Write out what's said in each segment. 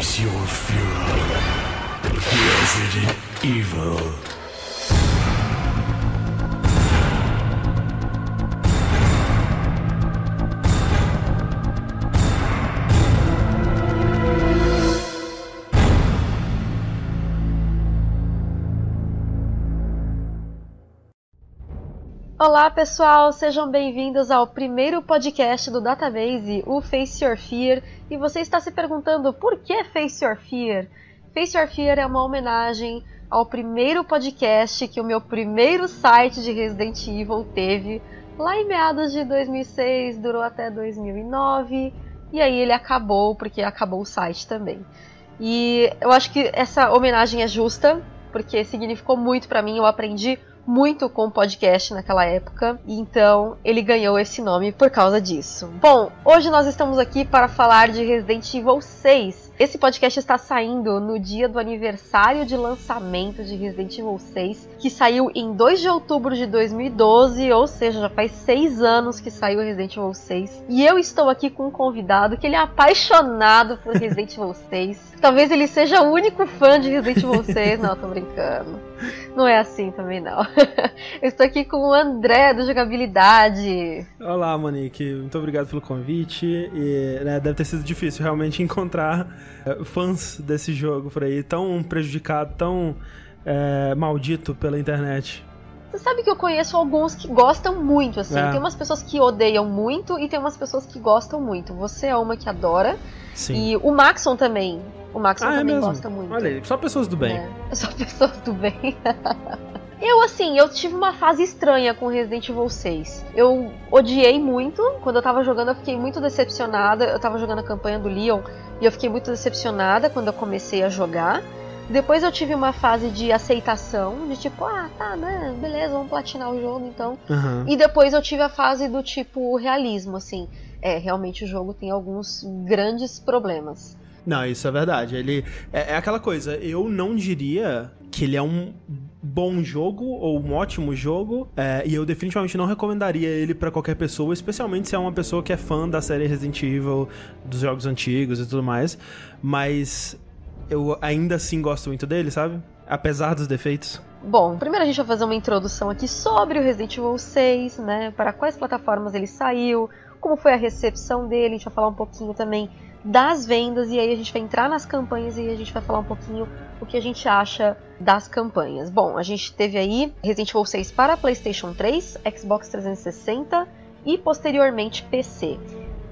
Face your fury. Resident Evil. Olá pessoal, sejam bem-vindos ao primeiro podcast do Database, o Face Your Fear. E você está se perguntando por que Face Your Fear? Face Your Fear é uma homenagem ao primeiro podcast que o meu primeiro site de Resident Evil teve, lá em meados de 2006, durou até 2009, e aí ele acabou porque acabou o site também. E eu acho que essa homenagem é justa, porque significou muito para mim, eu aprendi muito com o podcast naquela época, então ele ganhou esse nome por causa disso. Bom, hoje nós estamos aqui para falar de Resident Evil 6. Esse podcast está saindo no dia do aniversário de lançamento de Resident Evil 6, que saiu em 2 de outubro de 2012, ou seja, já faz 6 anos que saiu Resident Evil 6. E eu estou aqui com um convidado que ele é apaixonado por Resident Evil 6. Talvez ele seja o único fã de Resident Evil 6. Não, tô brincando. Não é assim também, não. Eu estou aqui com o André do Jogabilidade. Olá, Monique. Muito obrigado pelo convite. E, né, deve ter sido difícil realmente encontrar fãs desse jogo por aí, tão prejudicado, tão uh, maldito pela internet. Você sabe que eu conheço alguns que gostam muito, assim. É. Tem umas pessoas que odeiam muito e tem umas pessoas que gostam muito. Você é uma que adora. Sim. E o Maxon também. O Maxon ah, é também mesmo? gosta muito. Olha aí, só pessoas do bem. É, só pessoas do bem. eu, assim, eu tive uma fase estranha com Resident Evil 6. Eu odiei muito. Quando eu tava jogando, eu fiquei muito decepcionada. Eu tava jogando a campanha do Leon e eu fiquei muito decepcionada quando eu comecei a jogar. Depois eu tive uma fase de aceitação, de tipo, ah, tá, né, beleza, vamos platinar o jogo então. Aham. E depois eu tive a fase do tipo realismo, assim. É, realmente o jogo tem alguns grandes problemas. Não, isso é verdade. Ele é, é aquela coisa. Eu não diria que ele é um bom jogo ou um ótimo jogo, é, e eu definitivamente não recomendaria ele pra qualquer pessoa, especialmente se é uma pessoa que é fã da série Resident Evil, dos jogos antigos e tudo mais. Mas eu ainda assim gosto muito dele, sabe? Apesar dos defeitos. Bom, primeiro a gente vai fazer uma introdução aqui sobre o Resident Evil 6, né? Para quais plataformas ele saiu, como foi a recepção dele, a gente vai falar um pouquinho também das vendas e aí a gente vai entrar nas campanhas e a gente vai falar um pouquinho o que a gente acha das campanhas. Bom, a gente teve aí Resident Evil 6 para PlayStation 3, Xbox 360 e posteriormente PC.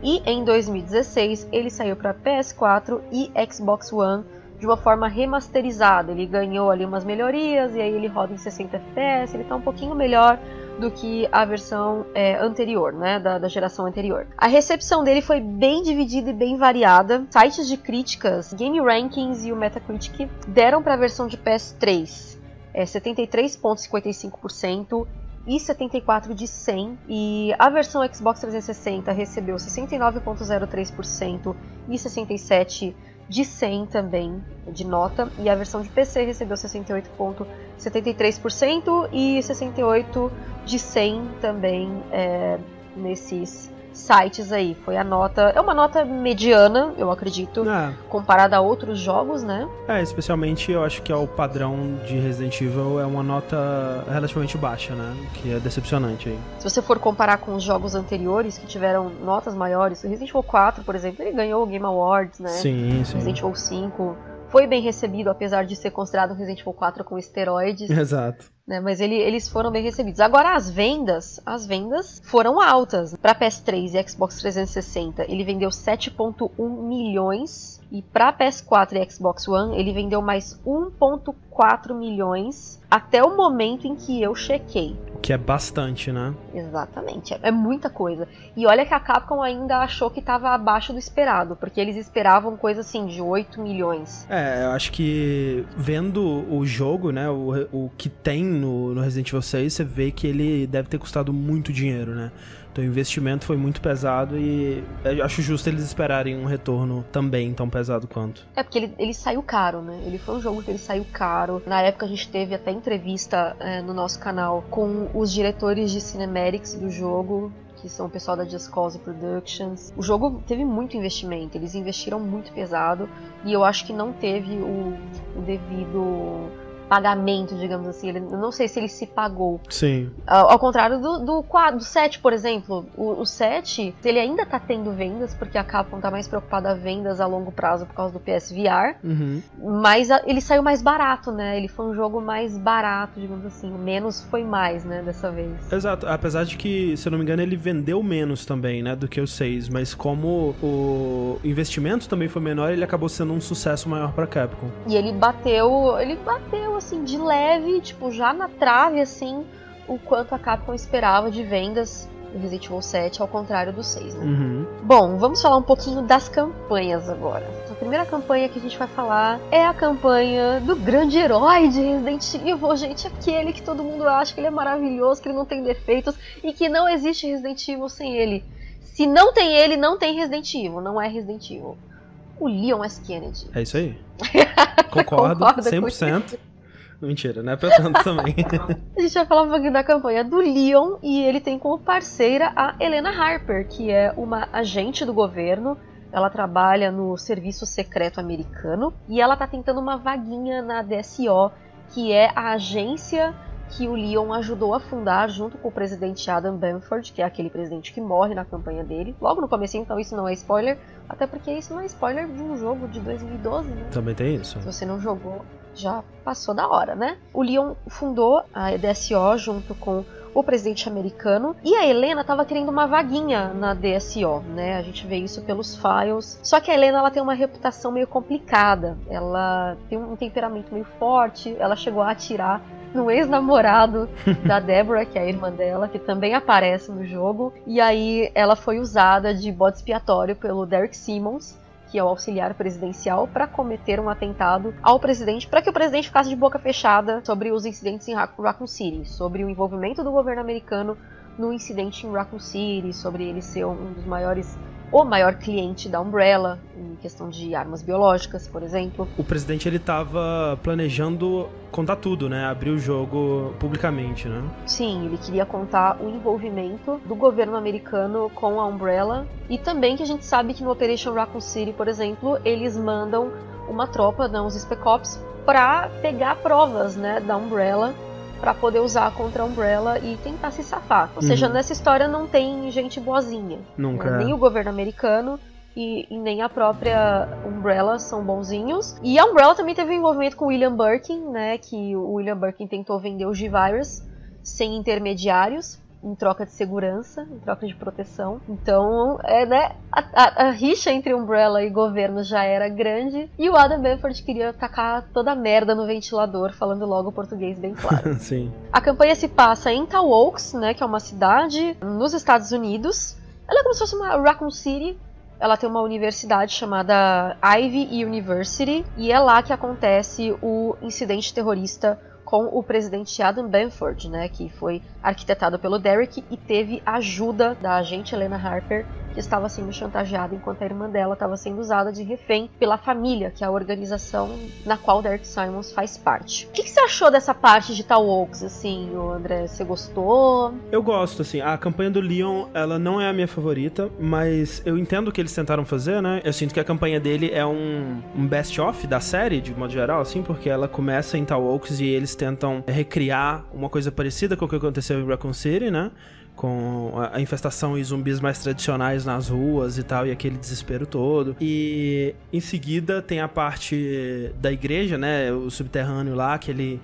E em 2016 ele saiu para PS4 e Xbox One de uma forma remasterizada. Ele ganhou ali umas melhorias e aí ele roda em 60 FPS, ele tá um pouquinho melhor do que a versão é, anterior, né, da, da, geração anterior. A recepção dele foi bem dividida e bem variada. Sites de críticas, Game Rankings e o Metacritic deram para a versão de PS3 é, 73,55% e 74 de 100 e a versão Xbox 360 recebeu 69,03% e 67 de 100 também de nota. E a versão de PC recebeu 68,73% e 68 de 100 também é, nesses sites aí. Foi a nota, é uma nota mediana, eu acredito, É. comparada a outros jogos, né? É, especialmente eu acho que é o padrão de Resident Evil é uma nota relativamente baixa, né? Que é decepcionante aí. Se você for comparar com os jogos anteriores que tiveram notas maiores, o Resident Evil 4, por exemplo, ele ganhou o Game Awards, né? Sim, sim. Resident Evil 5 foi bem recebido, apesar de ser considerado um Resident Evil 4 com esteroides. Exato. né, mas ele- eles foram bem recebidos. Agora as vendas, as vendas foram altas. Para PS3 e Xbox 360, ele vendeu 7.1 milhões e para PS4 e Xbox One, ele vendeu mais 1.4 milhões até o momento em que eu chequei. O que é bastante, né? Exatamente, é- é muita coisa. E olha que a Capcom ainda achou que estava abaixo do esperado, porque eles esperavam coisa assim de 8 milhões. É, eu acho que vendo o jogo, né, o, o que tem no, no Resident Evil 6, você vê que ele deve ter custado muito dinheiro, né? Então o investimento foi muito pesado e acho justo eles esperarem um retorno também tão pesado quanto. É porque ele, ele saiu caro, né? Ele foi um jogo que ele saiu caro. Na época a gente teve até entrevista é, no nosso canal com os diretores de cinematics do jogo. que são o pessoal da Just Cause Productions. O jogo teve muito investimento, eles investiram muito pesado e eu acho que não teve o, o devido pagamento, digamos assim. Ele, eu não sei se ele se pagou. Sim. Ao, ao contrário do, do, do 7, por exemplo. O, o 7, ele ainda tá tendo vendas, porque a Capcom tá mais preocupada a vendas a longo prazo por causa do PSVR. Uhum. Mas a, ele saiu mais barato, né? Ele foi um jogo mais barato, digamos assim. Menos foi mais, né, dessa vez. Exato. Apesar de que, se eu não me engano, ele vendeu menos também, né, do que o 6. Mas como o investimento também foi menor, ele acabou sendo um sucesso maior pra Capcom. E ele bateu. Ele bateu assim, de leve, tipo, já na trave, assim, o quanto a Capcom esperava de vendas do Resident Evil 7, ao contrário do 6, né? Uhum. Bom, vamos falar um pouquinho das campanhas agora. A primeira campanha que a gente vai falar é a campanha do grande herói de Resident Evil, gente, aquele que todo mundo acha que ele é maravilhoso, que ele não tem defeitos e que não existe Resident Evil sem ele. Se não tem ele, não tem Resident Evil, não é Resident Evil. O Leon S. Kennedy. É isso aí. Concordo, Concorda com 100%. Mentira, não é pra tanto também. A gente vai falar um pouquinho da campanha do Leon e ele tem como parceira a Helena Harper, que é uma agente do governo. Ela trabalha no Serviço Secreto Americano e ela tá tentando uma vaguinha na DSO, que é a agência que o Leon ajudou a fundar junto com o presidente Adam Bamford, que é aquele presidente que morre na campanha dele. Logo no começo, então isso não é spoiler, até porque isso não é spoiler de um jogo de 2012, né? também tem isso. Se você não jogou, já passou da hora, né? O Leon fundou a DSO junto com o presidente americano e a Helena estava querendo uma vaguinha na DSO, né? A gente vê isso pelos files. Só que a Helena ela tem uma reputação meio complicada. Ela tem um temperamento meio forte. Ela chegou a atirar no ex-namorado da Deborah, que é a irmã dela, que também aparece no jogo. E aí ela foi usada de bode expiatório pelo Derek Simmons, que é o auxiliar presidencial, para cometer um atentado ao presidente, para que o presidente ficasse de boca fechada sobre os incidentes em Raccoon City, sobre o envolvimento do governo americano no incidente em Raccoon City, sobre ele ser um dos maiores o maior cliente da Umbrella em questão de armas biológicas, por exemplo. O presidente ele tava planejando contar tudo, né? Abrir o jogo publicamente, né? Sim, ele queria contar o envolvimento do governo americano com a Umbrella e também que a gente sabe que no Operation Raccoon City, por exemplo, eles mandam uma tropa, não, os Spec Ops, para pegar provas, né, da Umbrella para poder usar contra a Umbrella e tentar se safar. Ou seja, Uhum. nessa história não tem gente boazinha. Nunca. né? é. Nem o governo americano e, e nem a própria Umbrella são bonzinhos. E a Umbrella também teve um envolvimento com o William Birkin, né? Que o William Birkin tentou vender o G-Virus sem intermediários. Em troca de segurança, em troca de proteção. Então, é, né? A, a- a rixa entre Umbrella e governo já era grande. E o Adam Benford queria tacar toda a merda no ventilador, falando logo o português bem claro. Sim. A campanha se passa em Tal Oaks, né, que é uma cidade nos Estados Unidos. Ela é como se fosse uma Raccoon City. Ela tem uma universidade chamada Ivy University e é lá que acontece o incidente terrorista com o presidente Adam Benford, né, que foi arquitetado pelo Derek e teve ajuda da agente Helena Harper, estava sendo chantageada enquanto a irmã dela estava sendo usada de refém pela família, que é a organização na qual Derek Simons faz parte. O que, que você achou dessa parte de Tal Oaks, assim, André? Você gostou? Eu gosto, assim, a campanha do Leon, ela não é a minha favorita, mas eu entendo o que eles tentaram fazer, né? Eu sinto que a campanha dele é um, um best-of da série, de modo geral, assim, porque ela começa em Tal Oaks e eles tentam recriar uma coisa parecida com o que aconteceu em Raccoon City, né? Com a infestação e zumbis mais tradicionais nas ruas e tal, e aquele desespero todo. E em seguida tem a parte da igreja, né? O subterrâneo lá, aquele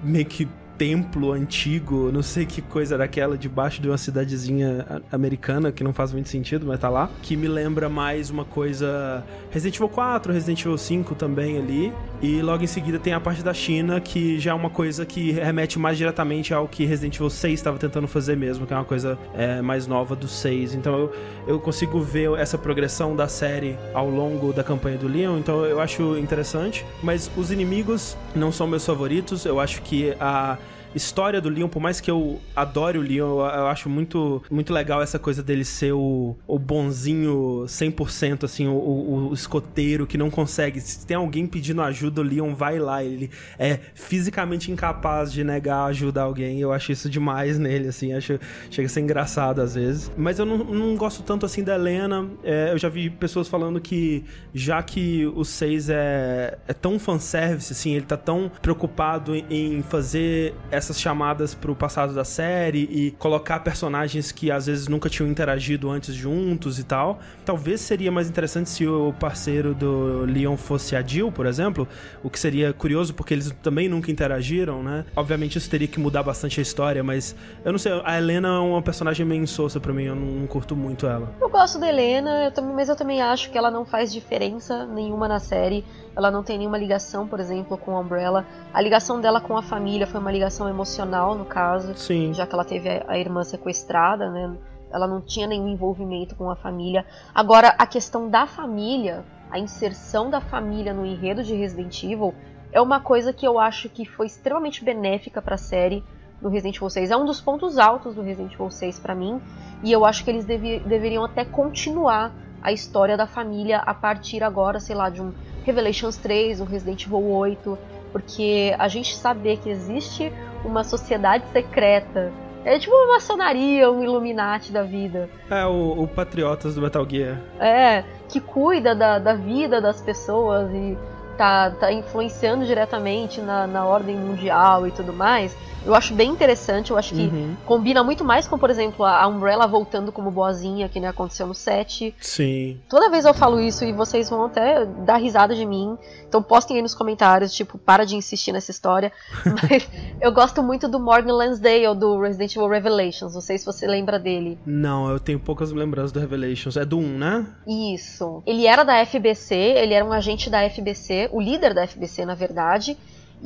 meio que templo antigo, não sei que coisa era aquela, debaixo de uma cidadezinha americana, que não faz muito sentido, mas tá lá. Que me lembra mais uma coisa. Resident Evil 4, Resident Evil 5 também ali. E logo em seguida tem a parte da China, que já é uma coisa que remete mais diretamente ao que Resident Evil 6 estava tentando fazer mesmo, que é uma coisa é, mais nova do 6. Então eu, eu consigo ver essa progressão da série ao longo da campanha do Leon, então eu acho interessante. Mas os inimigos não são meus favoritos, eu acho que a história do Leon, por mais que eu adore o Leon, eu, acho muito, muito legal essa coisa dele ser o, o bonzinho 100%, assim, o, o, escoteiro que não consegue. Se tem alguém pedindo ajuda, o Leon vai lá. Ele é fisicamente incapaz de negar ajuda a alguém. Eu acho isso demais nele, assim. Acho, chega a ser engraçado às vezes. Mas eu não, não gosto tanto assim da Helena. É, eu já vi pessoas falando que já que o 6 é, é tão fanservice, assim, ele tá tão preocupado em fazer essas chamadas pro passado da série e colocar personagens que às vezes nunca tinham interagido antes juntos e tal. Talvez seria mais interessante se o parceiro do Leon fosse a Jill, por exemplo, o que seria curioso porque eles também nunca interagiram, né? Obviamente isso teria que mudar bastante a história, mas eu não sei, a Helena é uma personagem meio insossa para mim, eu não, curto muito ela. Eu gosto da Helena, eu também, mas eu também acho que ela não faz diferença nenhuma na série. Ela não tem nenhuma ligação, por exemplo, com a Umbrella. A ligação dela com a família foi uma ligação emocional, no caso, Sim. já que ela teve a irmã sequestrada, né? Ela não tinha nenhum envolvimento com a família. Agora, a questão da família, a inserção da família no enredo de Resident Evil, é uma coisa que eu acho que foi extremamente benéfica para a série do Resident Evil 6. É um dos pontos altos do Resident Evil 6 para mim, e eu acho que eles devi deveriam até continuar a história da família a partir agora, sei lá, de um Revelations 3, um Resident Evil 8, porque a gente saber que existe uma sociedade secreta é tipo uma maçonaria, um Illuminati da vida. É, o, o Patriotas do Metal Gear. É, que cuida da, da vida das pessoas e tá, tá influenciando diretamente na, na ordem mundial e tudo mais. Eu acho bem interessante, eu acho que Uhum. combina muito mais com, por exemplo, a Umbrella voltando como boazinha, que nem aconteceu no 7. Sim. Toda vez eu falo isso e vocês vão até dar risada de mim. Então postem aí nos comentários, tipo, para de insistir nessa história. Mas eu gosto muito do Morgan Lansdale do Resident Evil Revelations. Não sei se você lembra dele. Não, eu tenho poucas lembranças do Revelations. É do 1, né? Isso. Ele era da FBC, ele era um agente da FBC, o líder da FBC, na verdade.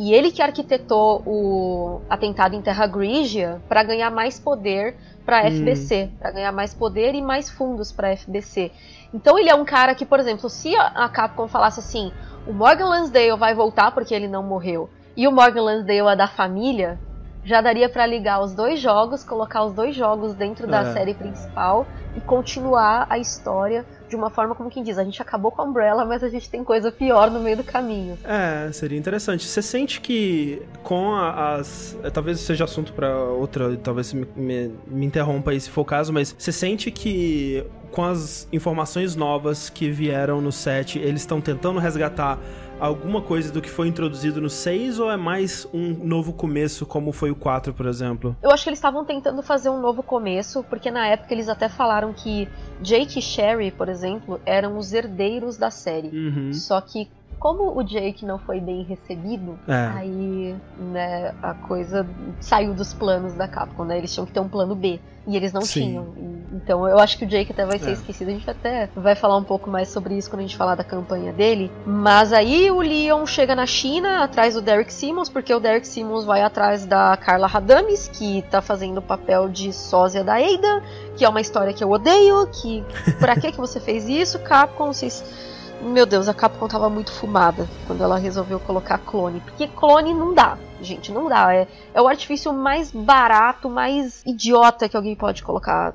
E ele que arquitetou o atentado em Terra Grigia para ganhar mais poder para a Hum. FBC, para ganhar mais poder e mais fundos para a FBC. Então ele é um cara que, por exemplo, se a a Capcom falasse assim, o Morgan Lansdale vai voltar porque ele não morreu, e o Morgan Lansdale é da família, já daria para ligar os dois jogos, colocar os dois jogos dentro da É. série principal e continuar a história de uma forma como quem diz, a gente acabou com a Umbrella, mas a gente tem coisa pior no meio do caminho. É, seria interessante. Você sente que com as. é, Talvez seja assunto pra outra, talvez me, me, me interrompa aí se for o caso, mas você sente que com as informações novas que vieram no set, eles estão tentando resgatar alguma coisa do que foi introduzido no 6 ou é mais um novo começo, como foi o 4, por exemplo? Eu acho que eles estavam tentando fazer um novo começo, porque na época eles até falaram que Jake e Sherry, por exemplo, eram os herdeiros da série. Uhum. Só que como o Jake não foi bem recebido, É. aí né, a coisa saiu dos planos da Capcom, né? Eles tinham que ter um plano B. E eles não Sim. tinham. Então eu acho que o Jake até vai ser É. esquecido. A gente até vai falar um pouco mais sobre isso quando a gente falar da campanha dele. Mas aí o Leon chega na China atrás do Derek Simmons, porque o Derek Simmons vai atrás da Carla Radames, que tá fazendo o papel de sósia da Ada, que é uma história que eu odeio, que pra que que você fez isso, Capcom? Vocês meu Deus, a Capcom tava muito fumada quando ela resolveu colocar clone. Porque clone não dá, gente, não dá. É, é o artifício mais barato, mais idiota que alguém pode colocar.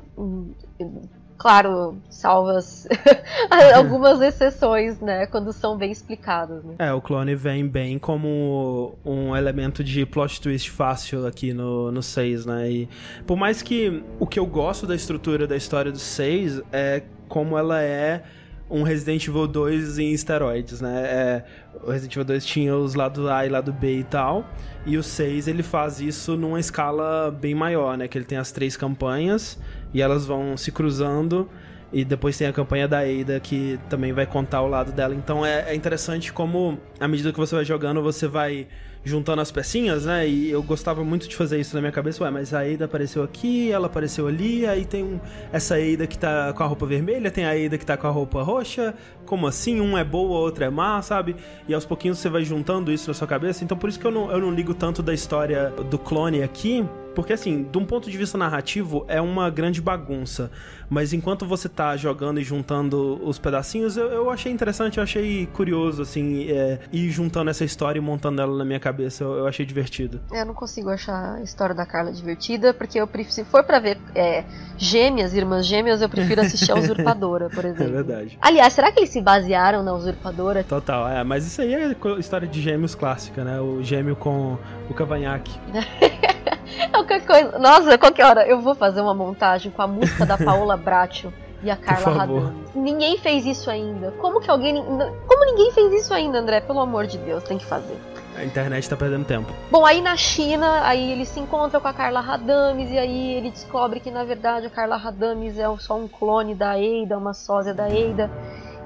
Claro, salvas algumas exceções, né? Quando são bem explicadas, né? É, o clone vem bem como um elemento de plot twist fácil aqui no, no 6, né? E por mais que o que eu gosto da estrutura da história do 6 é como ela é um Resident Evil 2 em esteroides, né? É, o Resident Evil 2 tinha os lado A e lado B e tal, e o 6 ele faz isso numa escala bem maior, né? Que ele tem as três campanhas e elas vão se cruzando e depois tem a campanha da Ada que também vai contar o lado dela. Então é, é interessante como, à medida que você vai jogando, você vai juntando as pecinhas, né? E eu gostava muito de fazer isso na minha cabeça. Ué, mas a Ada apareceu aqui, ela apareceu ali, aí tem um, essa Ada que tá com a roupa vermelha, tem a Ada que tá com a roupa roxa. Como assim? Um é boa, outra é má, sabe? E aos pouquinhos você vai juntando isso na sua cabeça. Então por isso que eu não, eu não ligo tanto da história do clone aqui. Porque, assim, de um ponto de vista narrativo, é uma grande bagunça. Mas enquanto você tá jogando e juntando os pedacinhos, eu, eu achei interessante, eu achei curioso, assim, é, ir juntando essa história e montando ela na minha cabeça. eu, eu achei divertido. É, eu não consigo achar a história da Carla divertida, porque eu prefiro, se for pra ver é, gêmeas, irmãs gêmeas, eu prefiro assistir a Usurpadora, por exemplo. É verdade. Aliás, será que eles se basearam na Usurpadora? Total, é, mas isso aí é história de gêmeos clássica, né? O gêmeo com o cavanhaque. Qualquer coisa. Nossa, qualquer hora eu vou fazer uma montagem com a música da Paola Bracho e a Carla. Radami. Ninguém fez isso ainda. Como que alguém. Como ninguém fez isso ainda, André? Pelo amor de Deus, tem que fazer. A internet tá perdendo tempo. Bom, aí na China, aí ele se encontra com a Carla Radames e aí ele descobre que na verdade a Carla Radames é só um clone da Eida, uma sósia da Eida.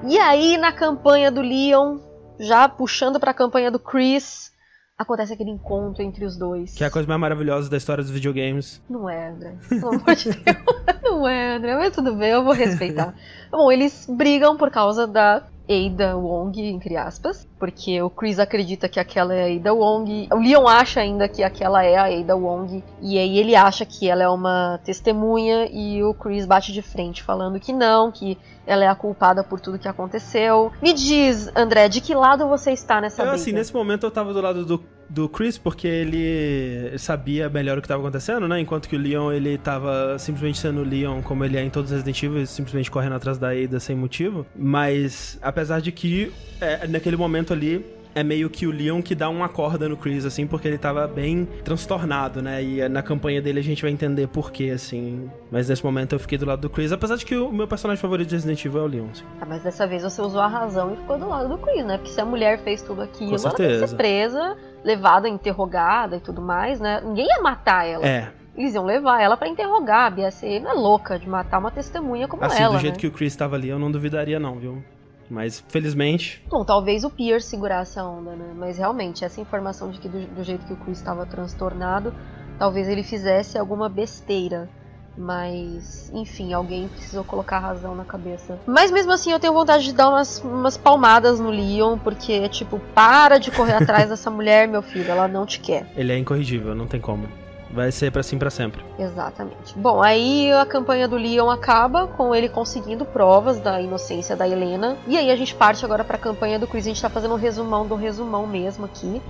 E aí na campanha do Leon, já puxando pra campanha do Chris, acontece aquele encontro entre os dois. Que é a coisa mais maravilhosa da história dos videogames. Não é, André. Pelo amor de Deus. Não é, André, mas tudo bem, eu vou respeitar. Bom, eles brigam por causa da Ada Wong, entre aspas, porque o Chris acredita que aquela é a Ada Wong, o Leon acha ainda que aquela é a Ada Wong, e aí ele acha que ela é uma testemunha, e o Chris bate de frente, falando que não, que ela é a culpada por tudo que aconteceu. Me diz, André, de que lado você está nessa Eu, briga? assim, nesse momento eu tava do lado do, do Chris, porque ele sabia melhor o que tava acontecendo, né? Enquanto que o Leon, ele tava simplesmente sendo o Leon, como ele é em todos os Resident Evil, simplesmente correndo atrás da Ada sem motivo. Mas, apesar de que, é, naquele momento ali, é meio que o Leon que dá uma corda no Chris, assim, porque ele tava bem transtornado, né? E na campanha dele a gente vai entender porquê, assim. Mas nesse momento eu fiquei do lado do Chris, apesar de que o meu personagem favorito de Resident Evil é o Leon, assim. Ah, mas dessa vez você usou a razão e ficou do lado do Chris, né? Porque se a mulher fez tudo aquilo, Com ela tem que certeza. ser presa, levada, interrogada e tudo mais, né? Ninguém ia matar ela. É, Eles iam levar ela pra interrogar. A BSA não é louca de matar uma testemunha como assim, ela, do jeito né? que o Chris tava ali, eu não duvidaria não, viu? Mas, felizmente, Bom, talvez o Pierce segurasse a onda, né? Mas realmente, essa informação de que do, do jeito que o Chris estava transtornado, talvez ele fizesse alguma besteira. Mas, enfim, alguém precisou colocar razão na cabeça. Mas mesmo assim, eu tenho vontade de dar umas, umas palmadas no Leon, porque é tipo, para de correr atrás dessa mulher, meu filho, ela não te quer. ele é incorrigível, não tem como. Vai ser pra sim pra sempre. Exatamente. Bom, aí a campanha do Leon acaba com ele conseguindo provas da inocência da Helena. E aí a gente parte agora pra campanha do Chris. A gente tá fazendo um resumão do resumão mesmo aqui.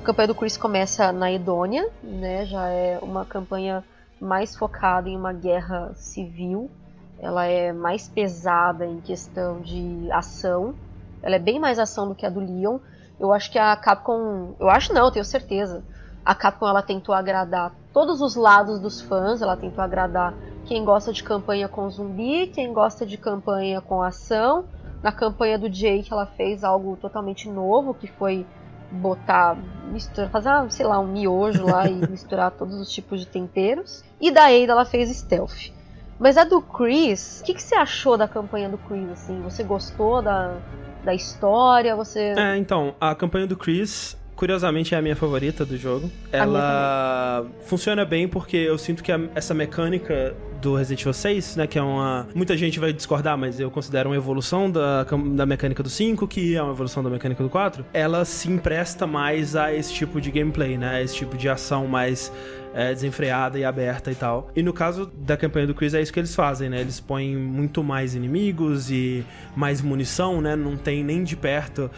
A campanha do Chris começa na Edônia, né? Já é uma campanha mais focada em uma guerra civil. Ela é mais pesada em questão de ação. Ela é bem mais ação do que a do Leon. Eu acho que a Capcom. Eu acho não, eu tenho certeza. A Capcom ela tentou agradar todos os lados dos fãs, ela tentou agradar quem gosta de campanha com zumbi, quem gosta de campanha com ação. Na campanha do Jake ela fez algo totalmente novo, que foi botar, misturar, fazer, ah, sei lá, um miojo lá e misturar todos os tipos de temperos. E da Ada ela fez stealth. Mas a do Chris, o que, que você achou da campanha do Chris, assim? Você gostou da, da história? Você... É, então, a campanha do Chris, curiosamente, é a minha favorita do jogo. Ela funciona bem porque eu sinto que a- essa mecânica do Resident Evil 6, né, que é uma... Muita gente vai discordar, mas eu considero uma evolução da, da mecânica do 5, que é uma evolução da mecânica do 4. Ela se empresta mais a esse tipo de gameplay, né, a esse tipo de ação mais é, desenfreada e aberta e tal. E no caso da campanha do Chris é isso que eles fazem, né? Eles põem muito mais inimigos e mais munição, né? Não tem nem de perto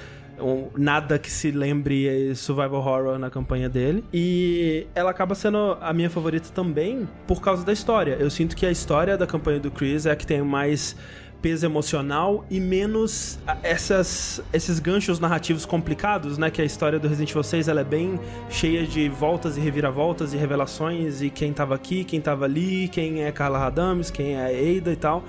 nada que se lembre survival horror na campanha dele. E ela acaba sendo a minha favorita também por causa da história. Eu sinto que a história da campanha do Chris é a que tem mais peso emocional e menos a- essas, esses ganchos narrativos complicados, né? Que a história do Resident Evil 6 ela é bem cheia de voltas e reviravoltas e revelações e quem tava aqui, quem tava ali, quem é Carla Radames, quem é Ada e tal.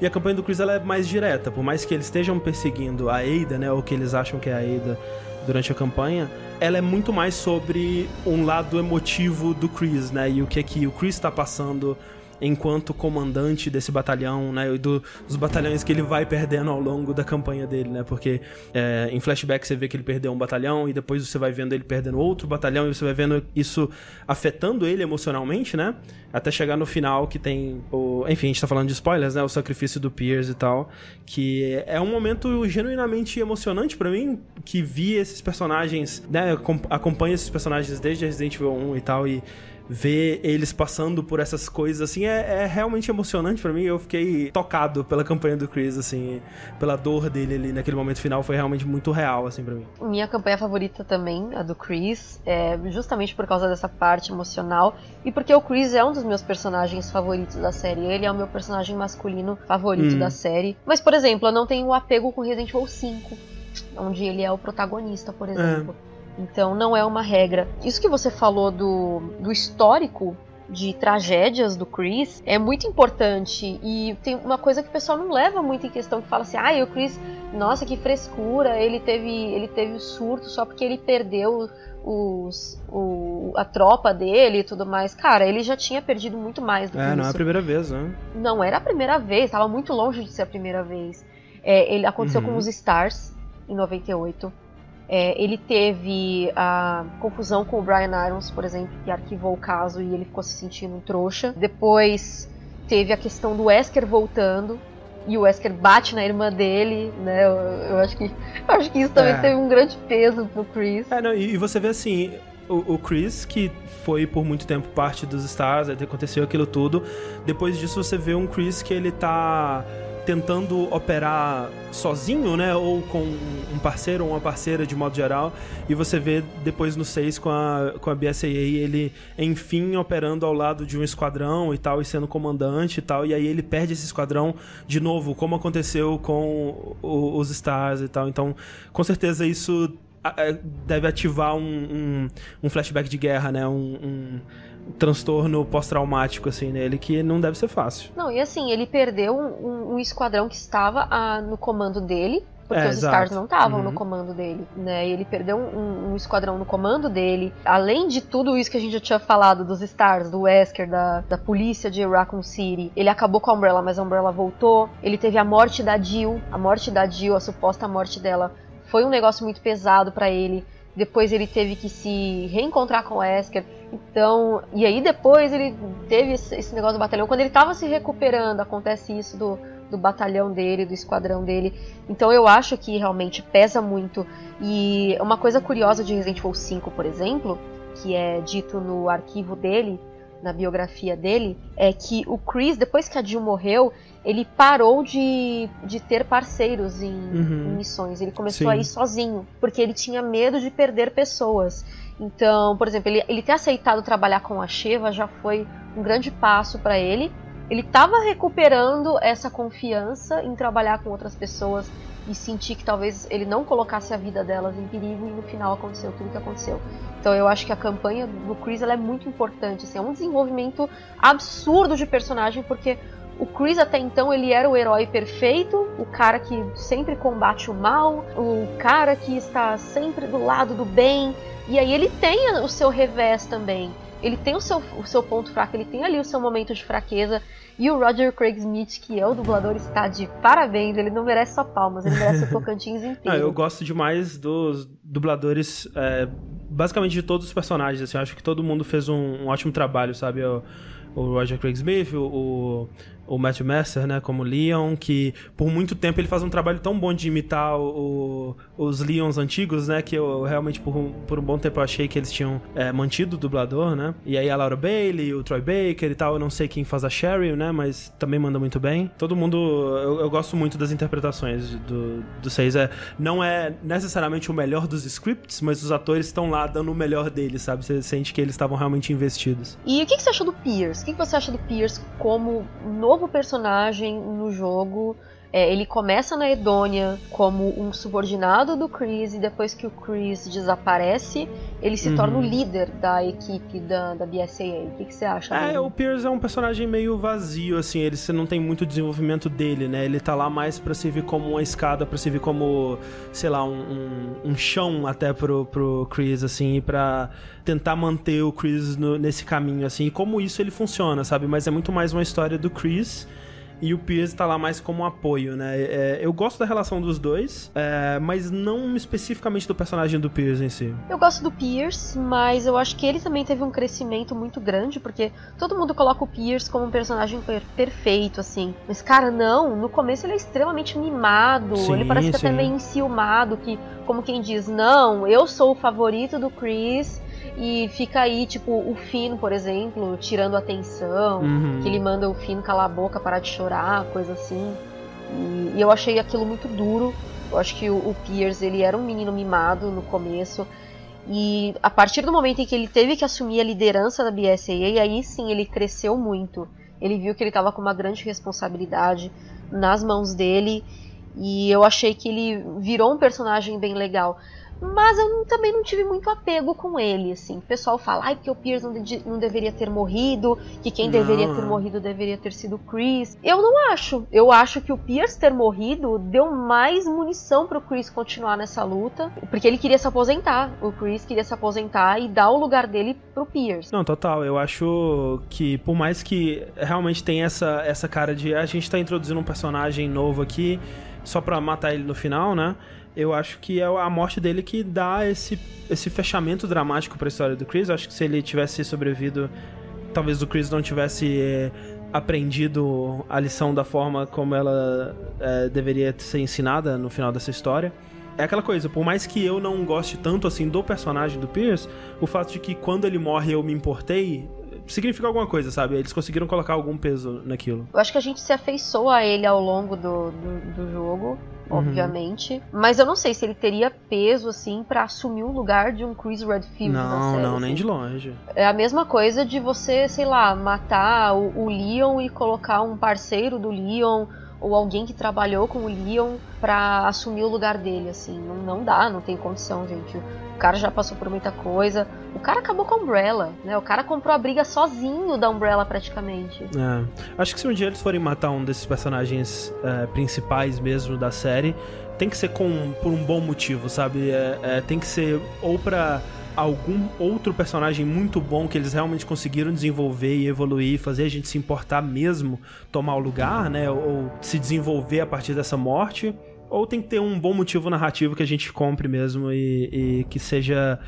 E a campanha do Chris ela é mais direta, por mais que eles estejam perseguindo a Ada, né, ou que eles acham que é a Ada durante a campanha, ela é muito mais sobre um lado emotivo do Chris, né, e o que é que o Chris está passando enquanto comandante desse batalhão, né, e do- dos batalhões que ele vai perdendo ao longo da campanha dele, né, porque é, em flashback você vê que ele perdeu um batalhão e depois você vai vendo ele perdendo outro batalhão e você vai vendo isso afetando ele emocionalmente, né, até chegar no final que tem o, enfim, a gente tá falando de spoilers, né, o sacrifício do Pierce e tal, que é um momento genuinamente emocionante pra mim, que vi esses personagens, né, acom- acompanho esses personagens desde Resident Evil 1 e tal e ver eles passando por essas coisas, assim, é, é realmente emocionante para mim. Eu fiquei tocado pela campanha do Chris, assim, pela dor dele ali naquele momento final, foi realmente muito real, assim, pra mim. Minha campanha favorita também, a do Chris, é justamente por causa dessa parte emocional e porque o Chris é um dos meus personagens favoritos da série. Ele é o meu personagem masculino favorito hum. da série. Mas, por exemplo, eu não tenho o apego com Resident Evil 5, onde ele é o protagonista, por exemplo. É. Então não é uma regra. Isso que você falou do, do histórico de tragédias do Chris é muito importante e tem uma coisa que o pessoal não leva muito em questão que fala assim, ah, o Chris, nossa, que frescura, ele teve ele teve o surto só porque ele perdeu os, o, a tropa dele e tudo mais. Cara, ele já tinha perdido muito mais do que é, isso. não é a primeira vez, né? Não era a primeira vez, estava muito longe de ser a primeira vez. É, ele aconteceu uhum. com os Stars em 98. É, ele teve a confusão com o Brian Irons, por exemplo, que arquivou o caso e ele ficou se sentindo um trouxa. Depois teve a questão do Wesker voltando e o Wesker bate na irmã dele, né? Eu, eu acho que eu acho que isso também é. teve um grande peso pro Chris. É, não, e, e você vê assim, o, o, Chris, que foi por muito tempo parte dos Stars, aconteceu aquilo tudo. Depois disso você vê um Chris que ele tá tentando operar sozinho, né? Ou com um parceiro ou uma parceira de modo geral. E você vê depois no 6 com a, com a BSAA ele, enfim, operando ao lado de um esquadrão e tal, e sendo comandante e tal. E aí ele perde esse esquadrão de novo, como aconteceu com o, os Stars e tal. Então, com certeza isso é, deve ativar um, um, um flashback de guerra, né? um, um transtorno pós-traumático, assim, nele, que não deve ser fácil. Não, e assim, ele perdeu um, um esquadrão que estava ah, no comando dele, porque é, os exato. Stars não estavam uhum. no comando dele, né? E ele perdeu um, um, esquadrão no comando dele. Além de tudo isso que a gente já tinha falado dos Stars, do Wesker, da, da polícia de Raccoon City, ele acabou com a Umbrella, mas a Umbrella voltou. Ele teve a morte da Jill, a morte da Jill, a suposta morte dela, foi um negócio muito pesado para ele. Depois ele teve que se reencontrar com o Wesker. Então, e aí depois ele teve esse negócio do batalhão. Quando ele estava se recuperando, acontece isso do, do batalhão dele, do esquadrão dele. Então eu acho que realmente pesa muito. E uma coisa curiosa de Resident Evil 5, por exemplo, que é dito no arquivo dele, na biografia dele, é que o Chris, depois que a Jill morreu, ele parou de, de ter parceiros em, uhum. em missões. Ele começou Sim. a ir sozinho, porque ele tinha medo de perder pessoas. Então, por exemplo, ele, ele ter aceitado trabalhar com a Sheva já foi um grande passo para ele. Ele estava recuperando essa confiança em trabalhar com outras pessoas e sentir que talvez ele não colocasse a vida delas em perigo e no final aconteceu tudo o que aconteceu. Então eu acho que a campanha do Chris é muito importante, assim, é um desenvolvimento absurdo de personagem porque o Chris até então ele era o herói perfeito, o cara que sempre combate o mal, o cara que está sempre do lado do bem. E aí ele tem o seu revés também. Ele tem o seu, o seu ponto fraco, ele tem ali o seu momento de fraqueza. E o Roger Craig Smith, que é o dublador, está de parabéns. Ele não merece só palmas, ele merece o Tocantins inteiro. Ah, eu gosto demais dos dubladores, é, basicamente de todos os personagens. Assim, eu acho que todo mundo fez um, um ótimo trabalho, sabe? O, o Roger Craig Smith, o, o Matthew Messer, né, como Leon, que por muito tempo ele faz um trabalho tão bom de imitar o, os Leons antigos, né, que eu realmente por um, por um bom tempo achei que eles tinham é, mantido o dublador, né, e aí a Laura Bailey, o Troy Baker e tal, eu não sei quem faz a Sherry, né, mas também manda muito bem. Todo mundo, eu, eu gosto muito das interpretações do, do Seis, é, não é necessariamente o melhor dos scripts, mas os atores estão lá dando o melhor deles, sabe, você sente que eles estavam realmente investidos. E o que, que você achou do Pierce? O que, que você acha do Pierce como novo novo personagem no jogo é, ele começa na Edônia como um subordinado do Chris e depois que o Chris desaparece, ele se uhum. torna o líder da equipe da, da BSAA. O que, que você acha? É, dele? o Pierce é um personagem meio vazio, assim, ele você não tem muito desenvolvimento dele, né? Ele tá lá mais para servir como uma escada, para servir como, sei lá, um, um, um, chão até pro, pro Chris, assim, pra tentar manter o Chris no, nesse caminho, assim, e como isso ele funciona, sabe? Mas é muito mais uma história do Chris e o Pierce tá lá mais como um apoio, né? É, eu gosto da relação dos dois, é, mas não especificamente do personagem do Pierce em si. Eu gosto do Pierce, mas eu acho que ele também teve um crescimento muito grande, porque todo mundo coloca o Pierce como um personagem per perfeito, assim. Mas, cara, não, no começo ele é extremamente mimado, sim, ele parece que até meio enciumado, que, como quem diz, não, eu sou o favorito do Chris E fica aí, tipo, o Finn, por exemplo, tirando atenção, Uhum. que ele manda o Finn calar a boca, parar de chorar, coisa assim. E, e eu achei aquilo muito duro. Eu acho que o, o Pierce, ele era um menino mimado no começo. E a partir do momento em que ele teve que assumir a liderança da BSAA, aí sim ele cresceu muito. Ele viu que ele estava com uma grande responsabilidade nas mãos dele. E eu achei que ele virou um personagem bem legal. Mas eu também não tive muito apego com ele, assim. O pessoal fala, ai, porque o Pierce não, de- não deveria ter morrido, que quem Não, deveria ter morrido deveria ter sido o Chris. Eu não acho. Eu acho que o Pierce ter morrido deu mais munição pro Chris continuar nessa luta, porque ele queria se aposentar. O Chris queria se aposentar e dar o lugar dele pro Pierce. Não, total. Eu acho que, por mais que realmente tenha essa, essa cara de a gente tá introduzindo um personagem novo aqui só pra matar ele no final, né? Eu acho que é a morte dele que dá esse, esse fechamento dramático pra história do Chris. Eu acho que se ele tivesse sobrevivido, talvez o Chris não tivesse é, aprendido a lição da forma como ela é, deveria ser ensinada no final dessa história. É aquela coisa, por mais que eu não goste tanto assim do personagem do Pierce, o fato de que quando ele morre eu me importei, significa alguma coisa, sabe? Eles conseguiram colocar algum peso naquilo. Eu acho que a gente se afeiçoa a ele ao longo do, do, do jogo, Uhum. obviamente. Mas eu não sei se ele teria peso, assim, pra assumir o lugar de um Chris Redfield na não, série. não, nem assim. de longe. É a mesma coisa de você, sei lá, matar o, o Leon e colocar um parceiro do Leon ou alguém que trabalhou com o Leon pra assumir o lugar dele, assim. Não, não dá, não tem condição, gente. Cara já passou por muita coisa. O cara acabou com a Umbrella, né? O cara comprou a briga sozinho da Umbrella praticamente. É. Acho que se um dia eles forem matar um desses personagens é, principais mesmo da série, tem que ser com, por um bom motivo, sabe? É, é, tem que ser ou pra algum outro personagem muito bom que eles realmente conseguiram desenvolver e evoluir, fazer a gente se importar mesmo, tomar o lugar, né? Ou se desenvolver a partir dessa morte. Ou tem que ter um bom motivo narrativo que a gente compre mesmo e, e que seja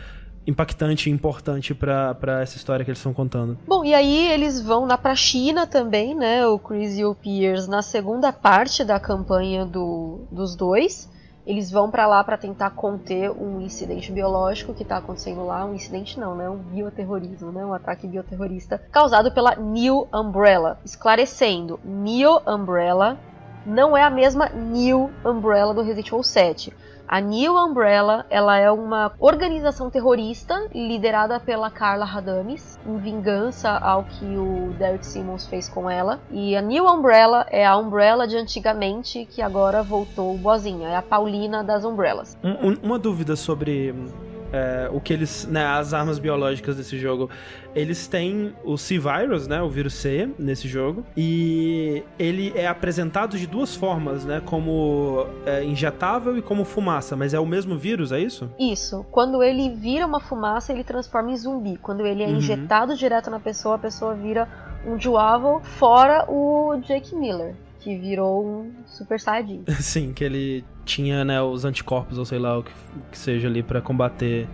impactante e importante pra essa história que eles estão contando. Bom, e aí eles vão lá pra China também, né? O Chris e o Pierce na segunda parte da campanha do, dos dois. Eles vão pra lá pra tentar conter um incidente biológico que tá acontecendo lá. Um incidente não, né? Um bioterrorismo, né? Um ataque bioterrorista causado pela New Umbrella. Esclarecendo, New Umbrella não é a mesma New Umbrella do Resident Evil 7. A New Umbrella, ela é uma organização terrorista liderada pela Carla Radames, em vingança ao que o Derek Simmons fez com ela. E a New Umbrella é a Umbrella de antigamente que agora voltou boazinha, é a Paulina das Umbrellas. Um- um- uma dúvida sobre é, o que eles. Né, as armas biológicas desse jogo. Eles têm o C-Virus, né? O vírus C nesse jogo. E ele é apresentado de duas formas, né? Como é, injetável e como fumaça. Mas é o mesmo vírus, é isso? Isso, quando ele vira uma fumaça, ele transforma em zumbi. Quando ele é Uhum. injetado direto na pessoa, a pessoa vira um Juavo, fora o Jake Miller, que virou um Super Saiyajin. Sim, que ele tinha, né, os anticorpos, ou sei lá, o que, que seja ali pra combater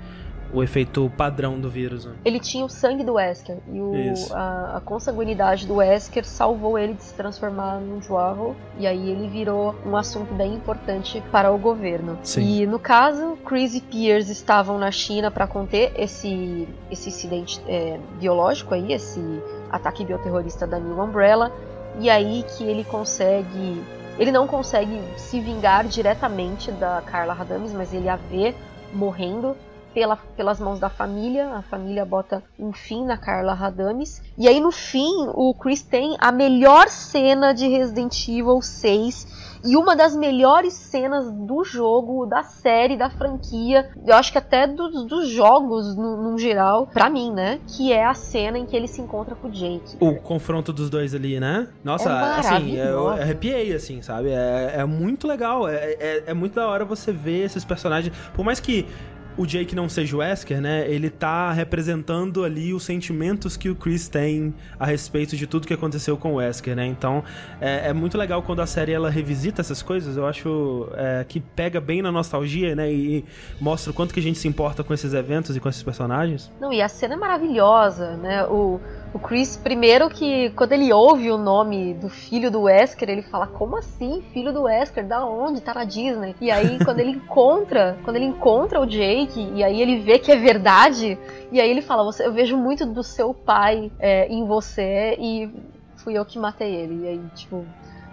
o efeito padrão do vírus. Né? Ele tinha o sangue do Wesker e o- a, a consanguinidade do Wesker salvou ele de se transformar num Juavo e aí ele virou um assunto bem importante para o governo. Sim. E no caso, Chris e Pierce estavam na China para conter esse, esse incidente é, biológico aí, esse ataque bioterrorista da New Umbrella e aí que ele consegue ele não consegue se vingar diretamente da Carla Radames, mas ele a vê morrendo pela- pelas mãos da família. A família bota um fim na Carla Radames. E aí no fim, o Chris tem a melhor cena de Resident Evil 6 e uma das melhores cenas do jogo, da série, da franquia, eu acho que até dos, dos jogos no, no geral, pra mim, né? Que é a cena em que ele se encontra com o Jake. O confronto dos dois ali, né? Nossa, É assim, eu arrepiei, assim, sabe? É, é muito legal. É, é, é muito da hora você ver esses personagens. Por mais que o Jake não seja o Wesker, né? Ele tá representando ali os sentimentos que o Chris tem a respeito de tudo que aconteceu com o Wesker, né? Então, é, é muito legal quando a série ela revisita essas coisas. Eu acho é, que pega bem na nostalgia, né? E mostra o quanto que a gente se importa com esses eventos e com esses personagens. Não, e a cena é maravilhosa, né? O, O Chris, primeiro que quando ele ouve o nome do filho do Wesker, ele fala: Como assim, filho do Wesker? Da onde? Tá na Disney. E aí, quando ele encontra, quando ele encontra o Jake, e aí ele vê que é verdade, e aí ele fala: Eu vejo muito do seu pai é, em você e fui eu que matei ele. E aí, tipo,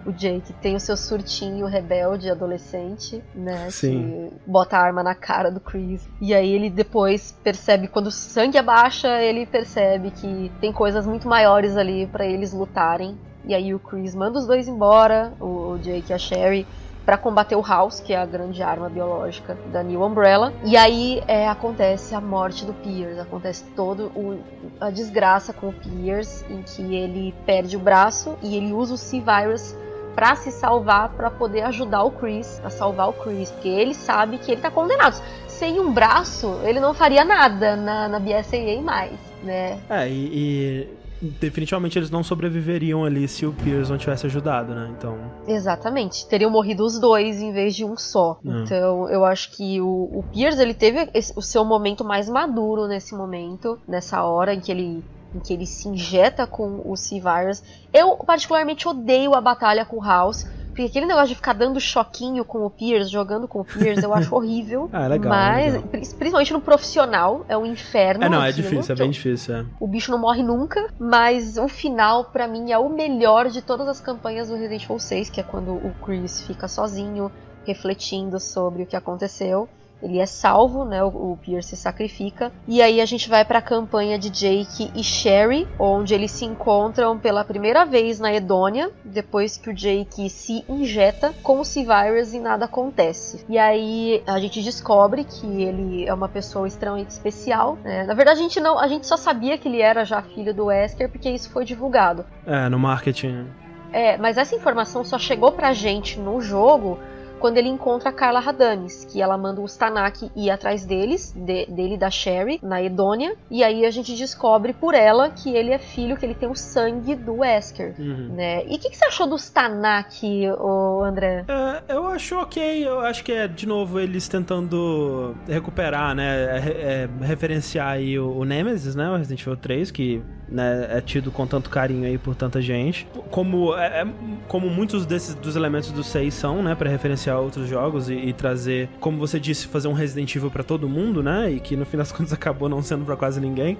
o Jake tem o seu surtinho rebelde adolescente, né? Sim. Que bota a arma na cara do Chris. E aí ele depois percebe, quando o sangue abaixa, ele percebe que tem coisas muito maiores ali para eles lutarem. E aí o Chris manda os dois embora, o Jake e a Sherry, para combater o House, que é a grande arma biológica da New Umbrella. E aí é, acontece a morte do Pierce, acontece todo o, a desgraça com o Pierce, em que ele perde o braço e ele usa o C-Virus para se salvar, para poder ajudar o Chris, a salvar o Chris, porque ele sabe que ele tá condenado. Sem um braço, ele não faria nada na, na BSAA mais, né? É, e, e definitivamente eles não sobreviveriam ali se o Pierce não tivesse ajudado, né? Então. Exatamente. Teriam morrido os dois em vez de um só. Hum. Então, eu acho que o, o Pierce ele teve esse, o seu momento mais maduro nesse momento, nessa hora em que ele em que ele se injeta com o C-Virus. Eu particularmente odeio a batalha com o House. Porque aquele negócio de ficar dando choquinho com o Pierce, jogando com o Pierce, eu acho horrível. Ah, é legal, Mas, é legal. principalmente no profissional, é um inferno. É, não, é difícil, é bem difícil, é. O bicho não morre nunca, mas o final, pra mim, é o melhor de todas as campanhas do Resident Evil 6, que é quando o Chris fica sozinho, refletindo sobre o que aconteceu. Ele é salvo, né? O, o Pierce se sacrifica. E aí a gente vai para a campanha de Jake e Sherry, onde eles se encontram pela primeira vez na Edônia, depois que o Jake se injeta com o C-Virus e nada acontece. E aí a gente descobre que ele é uma pessoa extremamente especial. né? Na verdade, a gente não, a gente só sabia que ele era já filho do Wesker porque isso foi divulgado. É, no marketing. É, mas essa informação só chegou pra gente no jogo quando ele encontra a Carla Radames, que ela manda o Stanak ir atrás deles, de- dele e da Sherry, na Edônia, e aí a gente descobre por ela que ele é filho, que ele tem o sangue do Wesker. Uhum. Né? E o que, que você achou do Stanak, ô André? É, eu acho ok, eu acho que é, de novo, eles tentando recuperar, né, é, é, referenciar aí o, o Nemesis, né, o Resident Evil 3, que né, é tido com tanto carinho aí por tanta gente. Como, é, é- como muitos desses dos elementos do 6 são, né, para referenciar outros jogos e, e trazer, como você disse, fazer um Resident Evil pra todo mundo, né, e que no fim das contas acabou não sendo pra quase ninguém.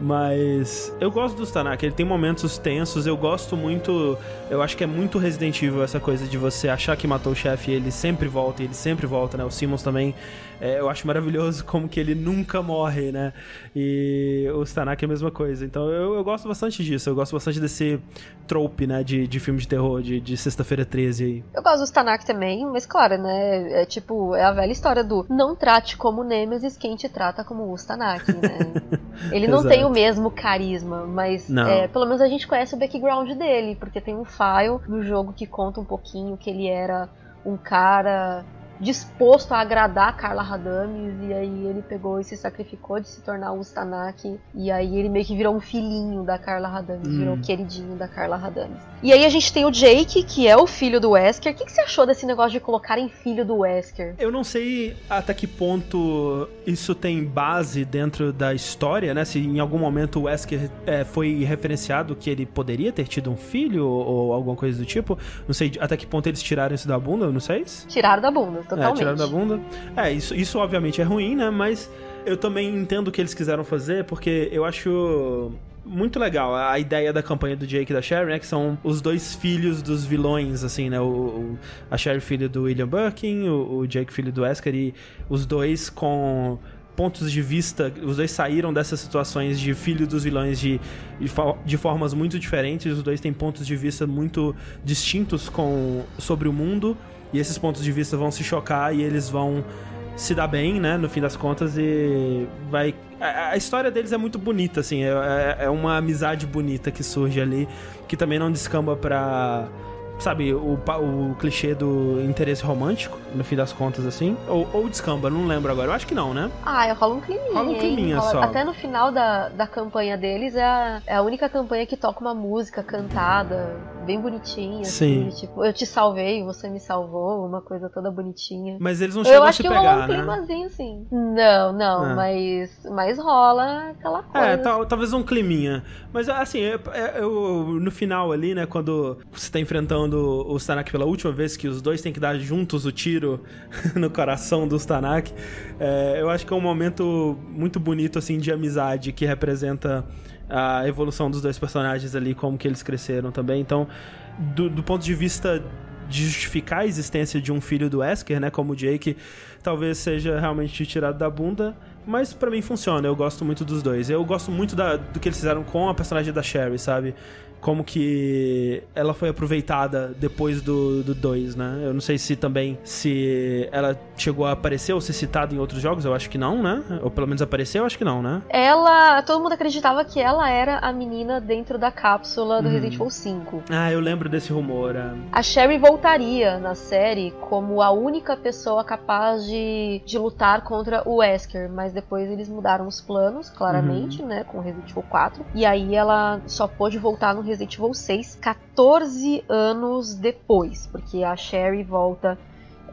Mas eu gosto do Stanak, ele tem momentos tensos, eu gosto muito. Eu acho que é muito Resident Evil essa coisa de você achar que matou o chefe e ele sempre volta, e ele sempre volta, né? O Simmons também. É, eu acho maravilhoso como que ele nunca morre, né? E o Stanak é a mesma coisa. Então eu, eu gosto bastante disso, eu gosto bastante desse trope, né? De, de filme de terror, de, de sexta-feira 13 aí. Eu gosto do Stanak também, mas claro, né? É tipo, é a velha história do não trate como Nemesis quem te trata como o Stanak, né? Ele não tem o mesmo carisma, mas é, pelo menos a gente conhece o background dele, porque tem um file no jogo que conta um pouquinho que ele era um cara disposto a agradar a Carla Radames e aí ele pegou e se sacrificou de se tornar o Stanak e aí ele meio que virou um filhinho da Carla Radames, Hum. virou o queridinho da Carla Radames. E aí a gente tem o Jake, que é o filho do Wesker. O que, que você achou desse negócio de colocarem filho do Wesker? Eu não sei até que ponto isso tem base dentro da história, né? Se em algum momento o Wesker é, foi referenciado que ele poderia ter tido um filho ou, ou alguma coisa do tipo. Não sei até que ponto eles tiraram isso da bunda, não sei. se- Tiraram da bunda, É, totalmente. tiraram da bunda. É, isso, isso obviamente é ruim, né? Mas eu também entendo o que eles quiseram fazer, porque eu acho muito legal a ideia da campanha do Jake e da Sherry, né? Que são os dois filhos dos vilões, assim, né? O, o- a Sherry filho do William Birkin, o, o Jake filho do Wesker, e os dois com pontos de vista, os dois saíram dessas situações de filho dos vilões de, de, de formas muito diferentes, os dois têm pontos de vista muito distintos com, sobre o mundo, e esses pontos de vista vão se chocar e eles vão se dar bem, né, no fim das contas, e vai... A, história deles é muito bonita, assim, é, é- é uma amizade bonita que surge ali, que também não descamba pra... Sabe, o, o clichê do interesse romântico, no fim das contas, assim? Ou, ou descamba, não lembro agora. Eu acho que não, né? Ah, rola um climinha. Rola um climinha Rola- só. Até no final da, da campanha deles é a, é a única campanha que toca uma música cantada, bem bonitinha. Sim. Assim, tipo, eu te salvei, você me salvou, uma coisa toda bonitinha. Mas eles não Eu chegam a acho se que pegar, rolou um né? climazinho, assim. Não, não, É. mas, mas rola aquela coisa. É, tal- talvez um climinha. Mas assim, é- é- eu, no final ali, né, quando você tá enfrentando os Tanak pela última vez, que os dois têm que dar juntos o tiro no coração dos Tanak, é, eu acho que é um momento muito bonito, assim, de amizade, que representa a evolução dos dois personagens ali, como que eles cresceram também. Então, do, do ponto de vista de justificar a existência de um filho do Wesker, né, como o Jake, talvez seja realmente tirado da bunda, mas pra mim funciona, eu gosto muito dos dois. Eu gosto muito da- do que eles fizeram com a personagem da Sherry, sabe? Como que ela foi aproveitada depois do 2, né? Eu não sei se também se ela chegou a aparecer ou ser citada em outros jogos, eu acho que não, né? Ou pelo menos apareceu, eu acho que não, né? Ela. Todo mundo acreditava que ela era a menina dentro da cápsula do Uhum. Resident Evil 5. Ah, eu lembro desse rumor. é. A Sherry voltaria na série como a única pessoa capaz de, de lutar contra o Wesker, mas depois eles mudaram os planos, claramente, né, com o Resident Evil 4. E aí ela só pôde voltar no Resident Evil 6 14 anos depois, porque a Sherry volta,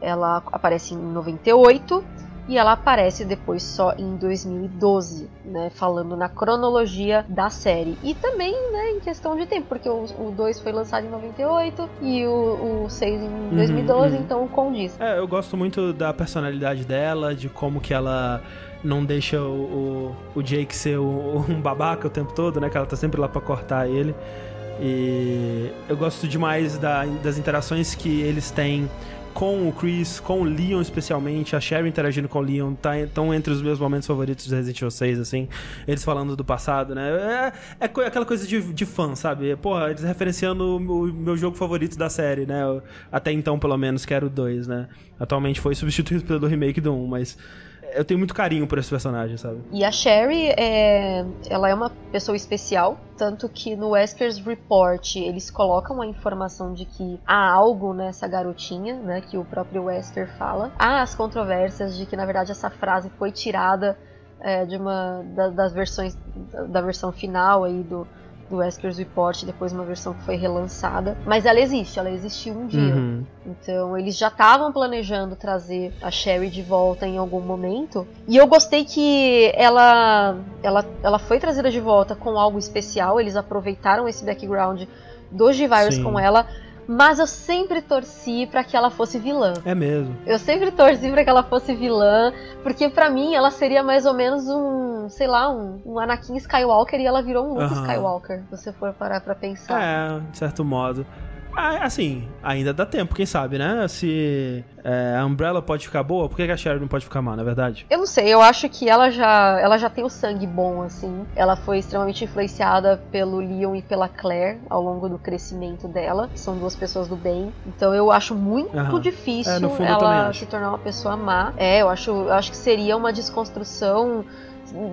ela aparece em 98 e ela aparece depois só em 2012, né, falando na cronologia da série. E também, né, em questão de tempo, porque o, o 2 foi lançado em 98 e o, o 6 em 2012, uhum. então condiz. É, eu gosto muito da personalidade dela, de como que ela não deixa o, o, o Jake ser o- um babaca o tempo todo, né? Que ela tá sempre lá pra cortar ele. E eu gosto demais da- das interações que eles têm com o Chris, com o Leon especialmente, a Sherry interagindo com o Leon, tá tão entre os meus momentos favoritos de Resident Evil 6, assim, eles falando do passado, né? É, é aquela coisa de, de fã, sabe? Porra, eles referenciando o meu- meu jogo favorito da série, né? Até então, pelo menos, que era o 2, né? Atualmente foi substituído pelo remake do 1, mas eu tenho muito carinho por esse personagem, sabe? E a Sherry, é, ela é uma pessoa especial, tanto que no Wesker's Report eles colocam a informação de que há algo nessa garotinha, né, que o próprio Wesker fala. Há as controvérsias de que na verdade essa frase foi tirada é, de uma da- das versões da, da versão final aí do do Wesker's Report, depois uma versão que foi relançada, mas ela existe, ela existiu um dia. Uhum. Então eles já estavam planejando trazer a Sherry de volta em algum momento. E eu gostei que ela, ela, ela foi trazida de volta com algo especial. Eles aproveitaram esse background dos G-Virus com ela. Mas eu sempre torci pra que ela fosse vilã. É mesmo. Eu sempre torci pra que ela fosse vilã, porque pra mim ela seria mais ou menos um, sei lá, um, um Anakin Skywalker e ela virou um Luke Aham. Skywalker, se você for parar pra pensar. É, de certo modo. Ah, assim, ainda dá tempo, quem sabe, né? Se é, a Umbrella pode ficar boa, por que que a Sherry não pode ficar má, na verdade? Eu não sei, eu acho que ela já, ela já tem o sangue bom, assim. Ela foi extremamente influenciada pelo Leon e pela Claire ao longo do crescimento dela. São duas pessoas do bem. Então eu acho muito Aham. difícil É, ela se tornar uma pessoa má. É, eu acho, eu acho que seria uma desconstrução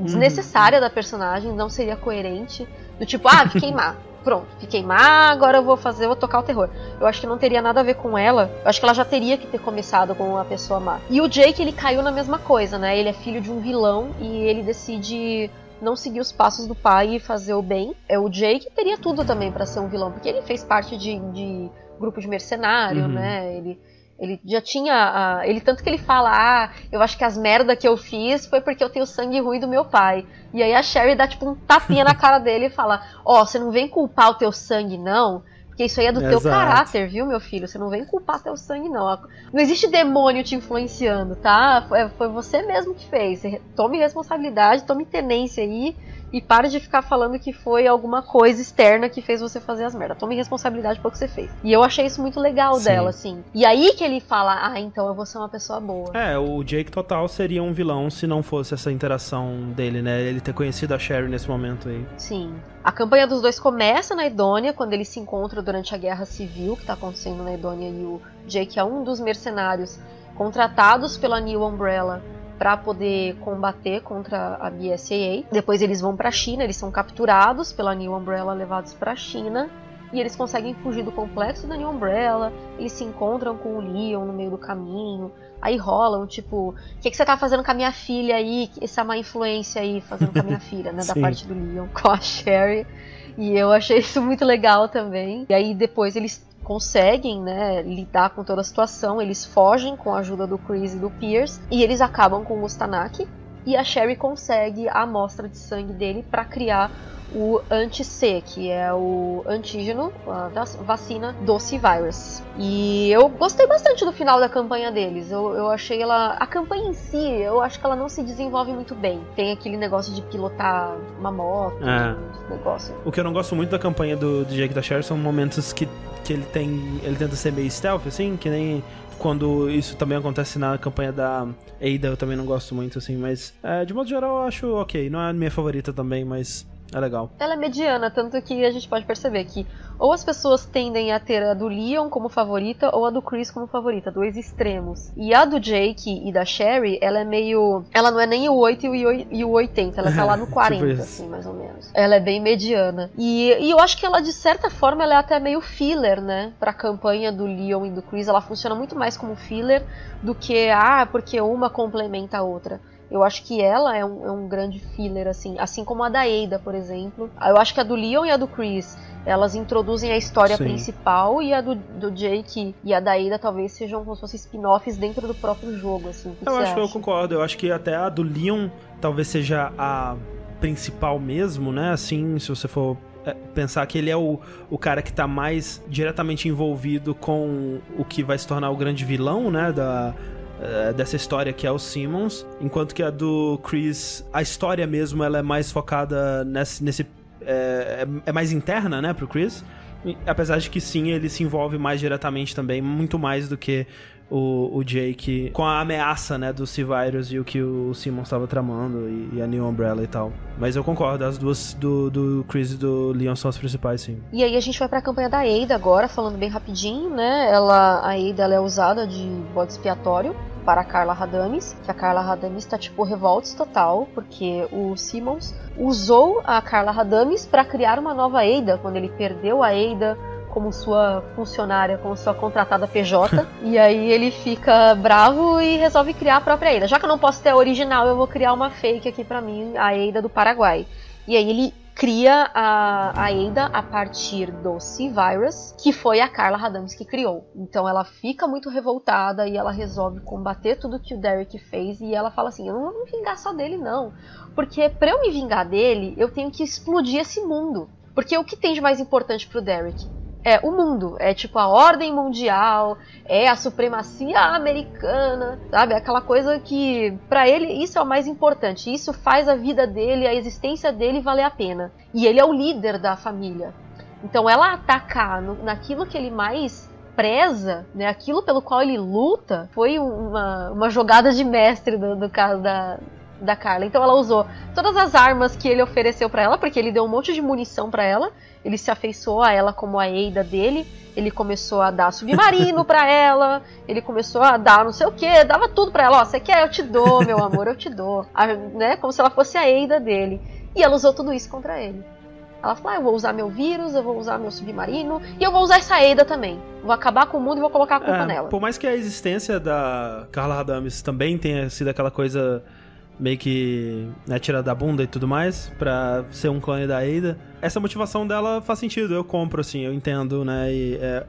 desnecessária da personagem, não seria coerente. Do tipo, ah, fiquei má. Pronto, fiquei má, agora eu vou fazer, eu vou tocar o terror. Eu acho que não teria nada a ver com ela. Eu acho que ela já teria que ter começado com uma pessoa má. E o Jake, ele caiu na mesma coisa, né? Ele é filho de um vilão e ele decide não seguir os passos do pai e fazer o bem. É o Jake teria tudo também pra ser um vilão, porque ele fez parte de, de grupo de mercenário, Uhum. né? Ele ele já tinha. ah, ele tanto que ele fala, ah, eu acho que as merda que eu fiz foi porque eu tenho sangue ruim do meu pai. E aí a Sherry dá tipo um tapinha na cara dele e fala: Ó, você não vem culpar o teu sangue, não. Porque isso aí é do teu Exato. caráter, viu, meu filho? Você não vem culpar teu sangue, não. Não existe demônio te influenciando, tá? Foi, foi você mesmo que fez. Tome responsabilidade, tome tenência aí. E pare de ficar falando que foi alguma coisa externa que fez você fazer as merdas. Tome responsabilidade pelo que você fez. E eu achei isso muito legal Sim. dela, assim. E aí que ele fala, ah, então eu vou ser uma pessoa boa. É, o Jake total seria um vilão se não fosse essa interação dele, né? Ele ter conhecido a Sherry nesse momento aí. Sim. A campanha dos dois começa na Edônia, quando eles se encontram durante a guerra civil que tá acontecendo na Edônia e o Jake é um dos mercenários contratados pela New Umbrella para poder combater contra a BSAA. Depois eles vão para a China, eles são capturados pela New Umbrella, levados para a China. E eles conseguem fugir do complexo da New Umbrella. Eles se encontram com o Leon no meio do caminho. Aí rolam, tipo, o que, que você tá fazendo com a minha filha aí? Essa má influência aí, fazendo com a minha filha, né? Da parte do Leon com a Sherry. E eu achei isso muito legal também. E aí depois eles conseguem, né, lidar com toda a situação, eles fogem com a ajuda do Chris e do Pierce e eles acabam com o Mustanaki e a Sherry consegue a amostra de sangue dele para criar o anti-C, que é o antígeno, a vacina do C-Virus. E eu gostei bastante do final da campanha deles. Eu, eu achei ela. A campanha em si, eu acho que ela não se desenvolve muito bem. Tem aquele negócio de pilotar uma moto, é. um negócio. O que eu não gosto muito da campanha do, do Jake da Sherry são momentos que, que ele tem. ele tenta ser meio stealth, assim, que nem quando isso também acontece na campanha da Ada, eu também não gosto muito, assim, mas é, de modo geral eu acho ok. Não é a minha favorita também, mas é legal. Ela é mediana, tanto que a gente pode perceber que ou as pessoas tendem a ter a do Leon como favorita ou a do Chris como favorita, dois extremos. E a do Jake e da Sherry, ela é meio. Ela não é nem o 8 e o 80, ela tá lá no 40, tipo assim, mais ou menos. Ela é bem mediana. E, e eu acho que ela, de certa forma, ela é até meio filler, né? Pra campanha do Leon e do Chris. Ela funciona muito mais como filler do que, ah, porque uma complementa a outra. Eu acho que ela é um, é um grande filler, assim, assim como a da Ada, por exemplo. Eu acho que a do Leon e a do Chris elas introduzem a história Sim. principal e a do, do Jake e a da Ada talvez sejam como se fossem spin-offs dentro do próprio jogo, assim. eu acho que eu concordo. Eu acho que até a do Leon talvez seja a principal mesmo, né? Assim, se você for é, pensar que ele é o, o cara que tá mais diretamente envolvido com o que vai se tornar o grande vilão, né? Da, uh, dessa história que é o Simmons, enquanto que a do Chris, a história mesmo, ela é mais focada nesse, nesse é, é, é mais interna, né, pro Chris. Apesar de que sim, ele se envolve mais diretamente também, muito mais do que o, o Jake com a ameaça, né, do C-Virus e o que o Simon estava tramando e, e, a New Umbrella e tal. Mas eu concordo, as duas do, do Chris e do Leon são as principais, sim. E aí a gente vai pra campanha da Ada agora, falando bem rapidinho, né? Ela, a Ada ela é usada de bode expiatório para a Carla Radames, que a Carla Radames está tipo revoltos total, porque o Simmons usou a Carla Radames para criar uma nova Ada, quando ele perdeu a Ada como sua funcionária, como sua contratada PJ. e aí ele fica bravo e resolve criar a própria Eida. Já que eu não posso ter a original, eu vou criar uma fake aqui para mim, a Eida do Paraguai. E aí ele cria a, a Ada a partir do C-Virus, que foi a Carla Radames que criou. Então ela fica muito revoltada e ela resolve combater tudo que o Derek fez e ela fala assim: "Eu não vou me vingar só dele não, porque para eu me vingar dele, eu tenho que explodir esse mundo". Porque o que tem de mais importante pro Derek? É o mundo, é tipo a ordem mundial, é a supremacia americana, sabe? Aquela coisa que para ele isso é o mais importante, isso faz a vida dele, a existência dele valer a pena. E ele é o líder da família. Então ela atacar no, naquilo que ele mais preza, né, aquilo pelo qual ele luta, foi uma, uma jogada de mestre do, do caso da, da Carla. Então ela usou todas as armas que ele ofereceu para ela, porque ele deu um monte de munição para ela. Ele se afeiçoou a ela como a Eida dele. Ele começou a dar submarino para ela. Ele começou a dar não sei o que, dava tudo para ela. Ó, você quer? Eu te dou, meu amor, eu te dou. A, né? Como se ela fosse a Eida dele. E ela usou tudo isso contra ele. Ela falou: ah, eu vou usar meu vírus, eu vou usar meu submarino e eu vou usar essa Eida também. Vou acabar com o mundo e vou colocar a culpa é, nela. Por mais que a existência da Carla Radames também tenha sido aquela coisa meio que né, tira da bunda e tudo mais, pra ser um clone da Ada. Essa motivação dela faz sentido, eu compro, assim, eu entendo, né? E, é,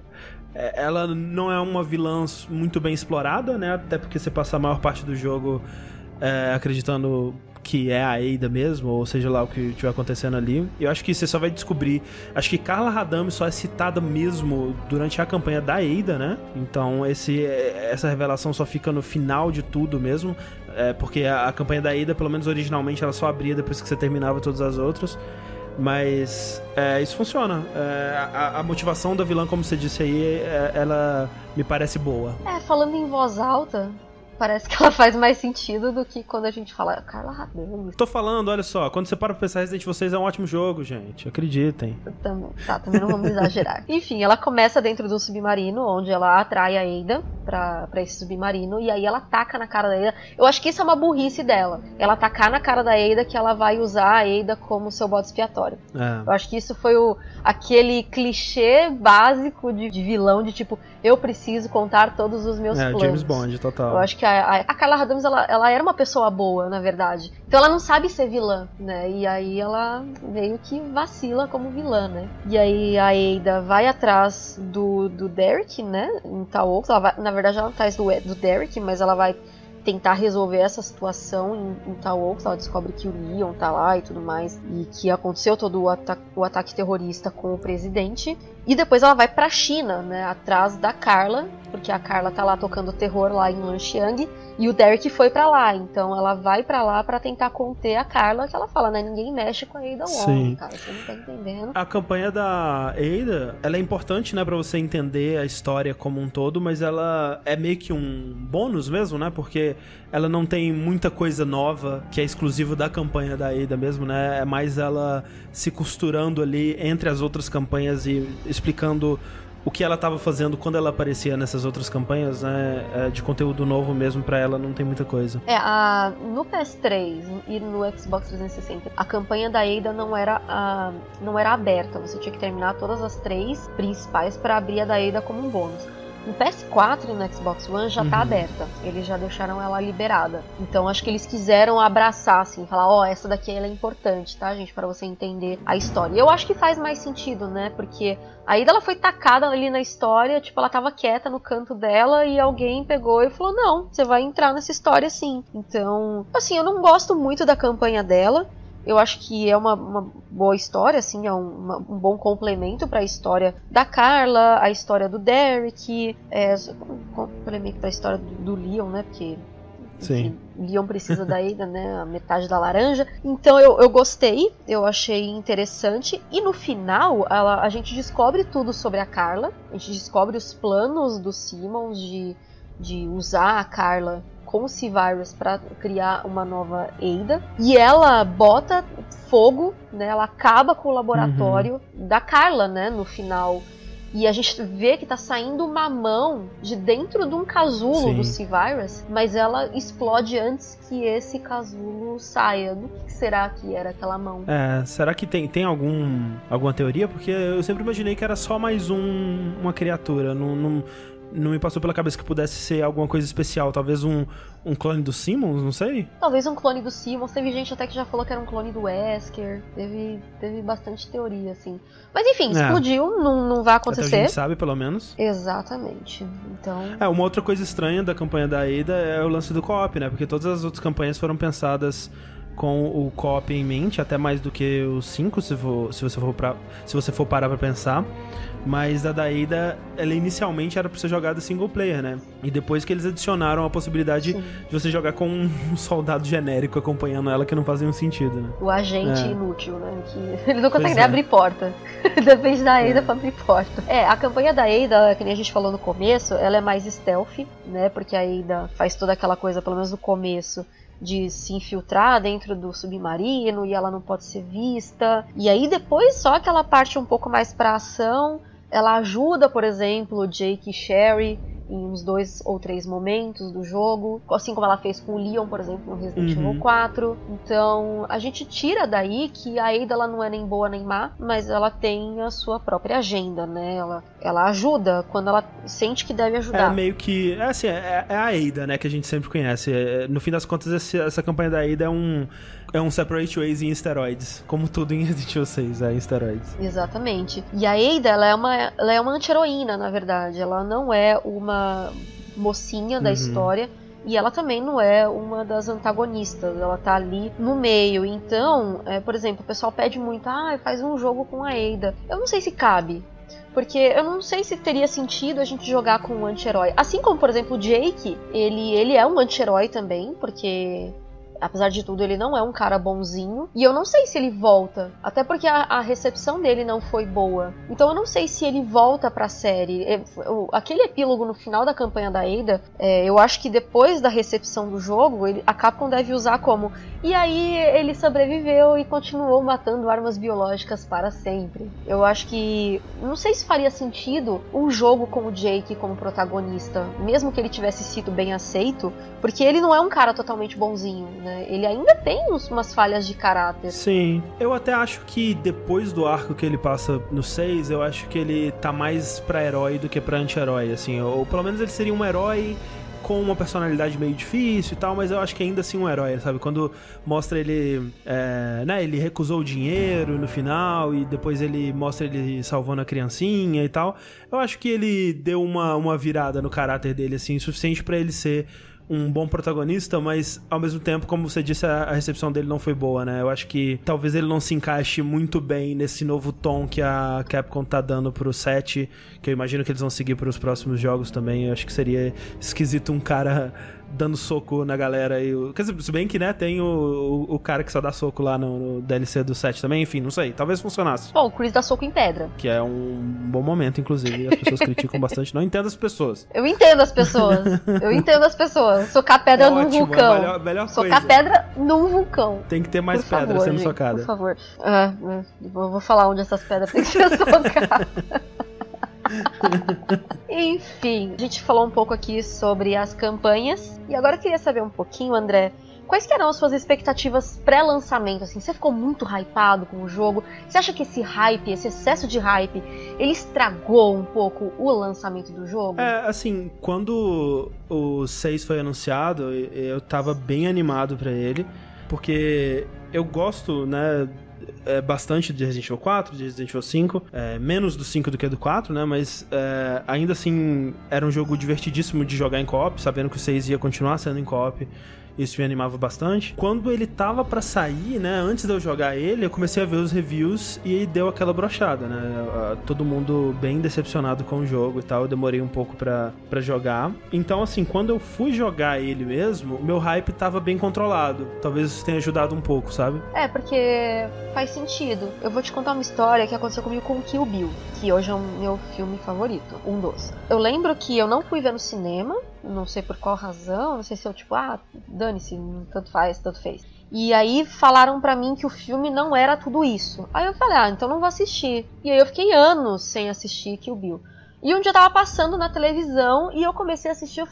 é, ela não é uma vilã muito bem explorada, né? Até porque você passa a maior parte do jogo é, acreditando que é a Ada mesmo, ou seja lá o que estiver acontecendo ali. Eu acho que você só vai descobrir. Acho que Carla Radame só é citada mesmo durante a campanha da Ada, né? Então esse, essa revelação só fica no final de tudo mesmo. É, porque a, a, campanha da Ada, pelo menos originalmente, ela só abria depois que você terminava todas as outras. Mas é, isso funciona. É, a, a, motivação da vilã, como você disse aí, é, ela me parece boa. É, falando em voz alta, parece que ela faz mais sentido do que quando a gente fala Carla Radame. Tô falando, olha só, quando você para pra pensar Resident Evil 6 é um ótimo jogo, gente. Acreditem. Também, tá, também não vamos exagerar. Enfim, ela começa dentro do submarino, onde ela atrai a Ada. pra, pra esse submarino e aí ela taca na cara da Eida. Eu acho que isso é uma burrice dela. Ela tacar na cara da Eida que ela vai usar a Eida como seu bode expiatório. É. Eu acho que isso foi o, aquele clichê básico de, de vilão de tipo, eu preciso contar todos os meus É, planos. James Bond, total. Eu acho que a, a, Carla Radames, ela, ela era uma pessoa boa, na verdade. Então ela não sabe ser vilã, né? E aí ela meio que vacila como vilã, né? E aí a Ada vai atrás do, do Derek, né? Em tal ela vai, Na verdade, ela atrás do, do Derek, mas ela vai tentar resolver essa situação em, em Oaks. Ela descobre que o Leon tá lá e tudo mais. E que aconteceu todo o, ata o ataque terrorista com o presidente. E depois ela vai pra China, né? Atrás da Carla. Porque a Carla tá lá tocando terror lá em Lanxiang. E o Derek foi para lá, então ela vai para lá para tentar conter a Carla, que ela fala, né? Ninguém mexe com a Ada Wong, cara, você não tá entendendo. A campanha da Ada, ela é importante, né, para você entender a história como um todo, mas ela é meio que um bônus mesmo, né? Porque ela não tem muita coisa nova que é exclusivo da campanha da Ada mesmo, né? É mais ela se costurando ali entre as outras campanhas e explicando o que ela estava fazendo quando ela aparecia nessas outras campanhas, né? É, de conteúdo novo mesmo para ela não tem muita coisa. É, a, no PS3 e no Xbox 360, a campanha da Ada não era, a, não era aberta. Você tinha que terminar todas as três principais para abrir a da Ada como um bônus. No PS4 e no Xbox One já tá Uhum. aberta. Eles já deixaram ela liberada. Então acho que eles quiseram abraçar, assim, falar, ó, essa daqui ela é importante, tá, gente? Pra você entender a história. E eu acho que faz mais sentido, né? Porque a Ida ela foi tacada ali na história, tipo, ela tava quieta no canto dela e alguém pegou e falou: Não, você vai entrar nessa história sim. Então, assim, eu não gosto muito da campanha dela. Eu acho que é uma, uma boa história, assim, é um, uma- um bom complemento para a história da Carla, a história do Derek, é, um complemento para a história do, do Leon, né? Porque Sim. Leon precisa da Ada, né? A metade da laranja. Então eu, eu gostei, eu achei interessante. E no final, ela- a gente descobre tudo sobre a Carla. A gente descobre os planos do Simmons de, de usar a Carla com o C-Virus para criar uma nova Ada. E ela bota fogo, né? Ela acaba com o laboratório da Carla, né? No final. E a gente vê que tá saindo uma mão de dentro de um casulo Sim. do C-Virus, mas ela explode antes que esse casulo saia. Do que será que era aquela mão? É, será que tem, tem algum, alguma teoria? Porque eu sempre imaginei que era só mais um, uma criatura. Não, não, não me passou pela cabeça que pudesse ser alguma coisa especial. Talvez um, um clone do Simmons, não sei. Talvez um clone do Simmons. Teve gente até que já falou que era um clone do Wesker. Teve, teve bastante teoria, assim. Mas enfim, É. explodiu, não, não vai Até a acontecer. gente sabe, pelo menos. Exatamente. Então. É, uma outra coisa estranha da campanha da Ada é o lance do co-op, né? Porque todas as outras campanhas foram pensadas com o co-op em mente, até mais do que os 5, se, for- se você for pra, se você for parar pra pensar. Mas a da Ada, ela inicialmente era pra ser jogada single player, né? E depois que eles adicionaram a possibilidade Sim. de você jogar com um soldado genérico acompanhando ela, que não fazia um sentido, né? O agente É. inútil, né? Que ele não consegue nem é. abrir porta. Depende da Ada É. pra abrir porta. É, a campanha da Ada, que nem a gente falou no começo, ela é mais stealth, né? Porque a Ada faz toda aquela coisa, pelo menos no começo, de se infiltrar dentro do submarino e ela não pode ser vista. E aí depois só que ela parte um pouco mais pra ação, ela ajuda, por exemplo, Jake e Sherry em uns dois ou três momentos do jogo, assim como ela fez com o Leon, por exemplo, no Resident Uhum. Evil 4. Então, a gente tira daí que a Ada ela não é nem boa nem má, mas ela tem a sua própria agenda, né? Ela, ela ajuda quando ela sente que deve É ajudar. meio que. É assim, é, é a Ada, né? Que a gente sempre conhece. É, no fim das contas, esse- essa campanha da Ada é um. É um Separate Ways em esteroides. Como tudo em Resident Evil 6, é em esteroides. Exatamente. E a Ada, ela é uma, ela é uma anti-heroína, na verdade. Ela não é uma mocinha da Uhum. história. E ela também não é uma das antagonistas, ela tá ali no meio. Então, é, por exemplo, o pessoal pede muito, ah, faz um jogo com a Ada. Eu não sei se cabe. Porque eu não sei se teria sentido a gente jogar com um anti-herói. Assim como, por exemplo, o Jake, ele, ele é um anti-herói também, porque apesar de tudo, ele não é um cara bonzinho. E eu não sei se ele volta. Até porque a, a recepção dele não foi boa. Então eu não sei se ele volta pra série. É, aquele epílogo no final da campanha da Ada, é, eu acho que depois da recepção do jogo, ele, a Capcom deve usar como. E aí ele sobreviveu e continuou matando armas biológicas para sempre. Eu acho que. Não sei se faria sentido um jogo com o Jake como protagonista, mesmo que ele tivesse sido bem aceito, porque ele não é um cara totalmente bonzinho né? Ele ainda tem uns, umas falhas de caráter. Sim. Eu até acho que depois do arco que ele passa no 6, eu acho que ele tá mais pra herói do que pra anti-herói, assim. Ou pelo menos ele seria um herói com uma personalidade meio difícil e tal, mas eu acho que ainda assim um herói, sabe? Quando mostra ele, é, né, ele recusou o dinheiro no final e depois ele mostra ele salvando a criancinha e tal, eu acho que ele deu uma, uma virada no caráter dele, assim, suficiente para ele ser um bom protagonista, mas ao mesmo tempo, como você disse, a, recepção dele não foi boa, né? Eu acho que talvez ele não se encaixe muito bem nesse novo tom que a Capcom tá dando pro set, que eu imagino que eles vão seguir para os próximos jogos também. Eu acho que seria esquisito um cara dando soco na galera. E o... Quer dizer, se bem que, né, tem o, o, cara que só dá soco lá no, no, DLC do set também, enfim, não sei. Talvez funcionasse. Pô, o Chris dá soco em pedra. Que é um bom momento, inclusive. As pessoas criticam bastante. Não entendo as pessoas. Eu entendo as pessoas. Eu entendo as pessoas. Socar pedra é num ótimo, vulcão. É melhor, melhor Socar coisa. pedra num vulcão. Tem que ter mais por pedra favor, sendo gente, socada. Por favor. Ah, vou falar onde essas pedras têm que ser socadas. Enfim, a gente falou um pouco aqui sobre as campanhas. E agora eu queria saber um pouquinho, André, Quais eram as suas expectativas pré-lançamento? Assim, você ficou muito hypado com o jogo? Você acha que esse hype, esse excesso de hype, ele estragou um pouco o lançamento do jogo? É, assim, quando o 6 foi anunciado, eu tava bem animado para ele, porque eu gosto, né, é, bastante de Resident Evil 4, de Resident Evil 5, é, menos do 5 do que do 4, né? Mas é, ainda assim era um jogo divertidíssimo de jogar em co-op, sabendo que o 6 ia continuar sendo em co-op. Isso me animava bastante. Quando ele tava para sair, né, antes de eu jogar ele, eu comecei a ver os reviews e deu aquela brochada, né? Todo mundo bem decepcionado com o jogo e tal. Eu demorei um pouco para jogar. Então, assim, quando eu fui jogar ele mesmo, meu hype tava bem controlado. Talvez isso tenha ajudado um pouco, sabe? É, porque faz sentido. Eu vou te contar uma história que aconteceu comigo com Kill Bill, que hoje é o meu filme favorito, um dos. Eu lembro que eu não fui ver no cinema, não sei por qual razão, não sei se eu tipo, ah, dane-se, tanto faz, tanto fez. E aí falaram para mim que o filme não era tudo isso. Aí eu falei, ah, então não vou assistir. E aí eu fiquei anos sem assistir Kill Bill. E um dia eu tava passando na televisão e eu comecei a assistir. Eu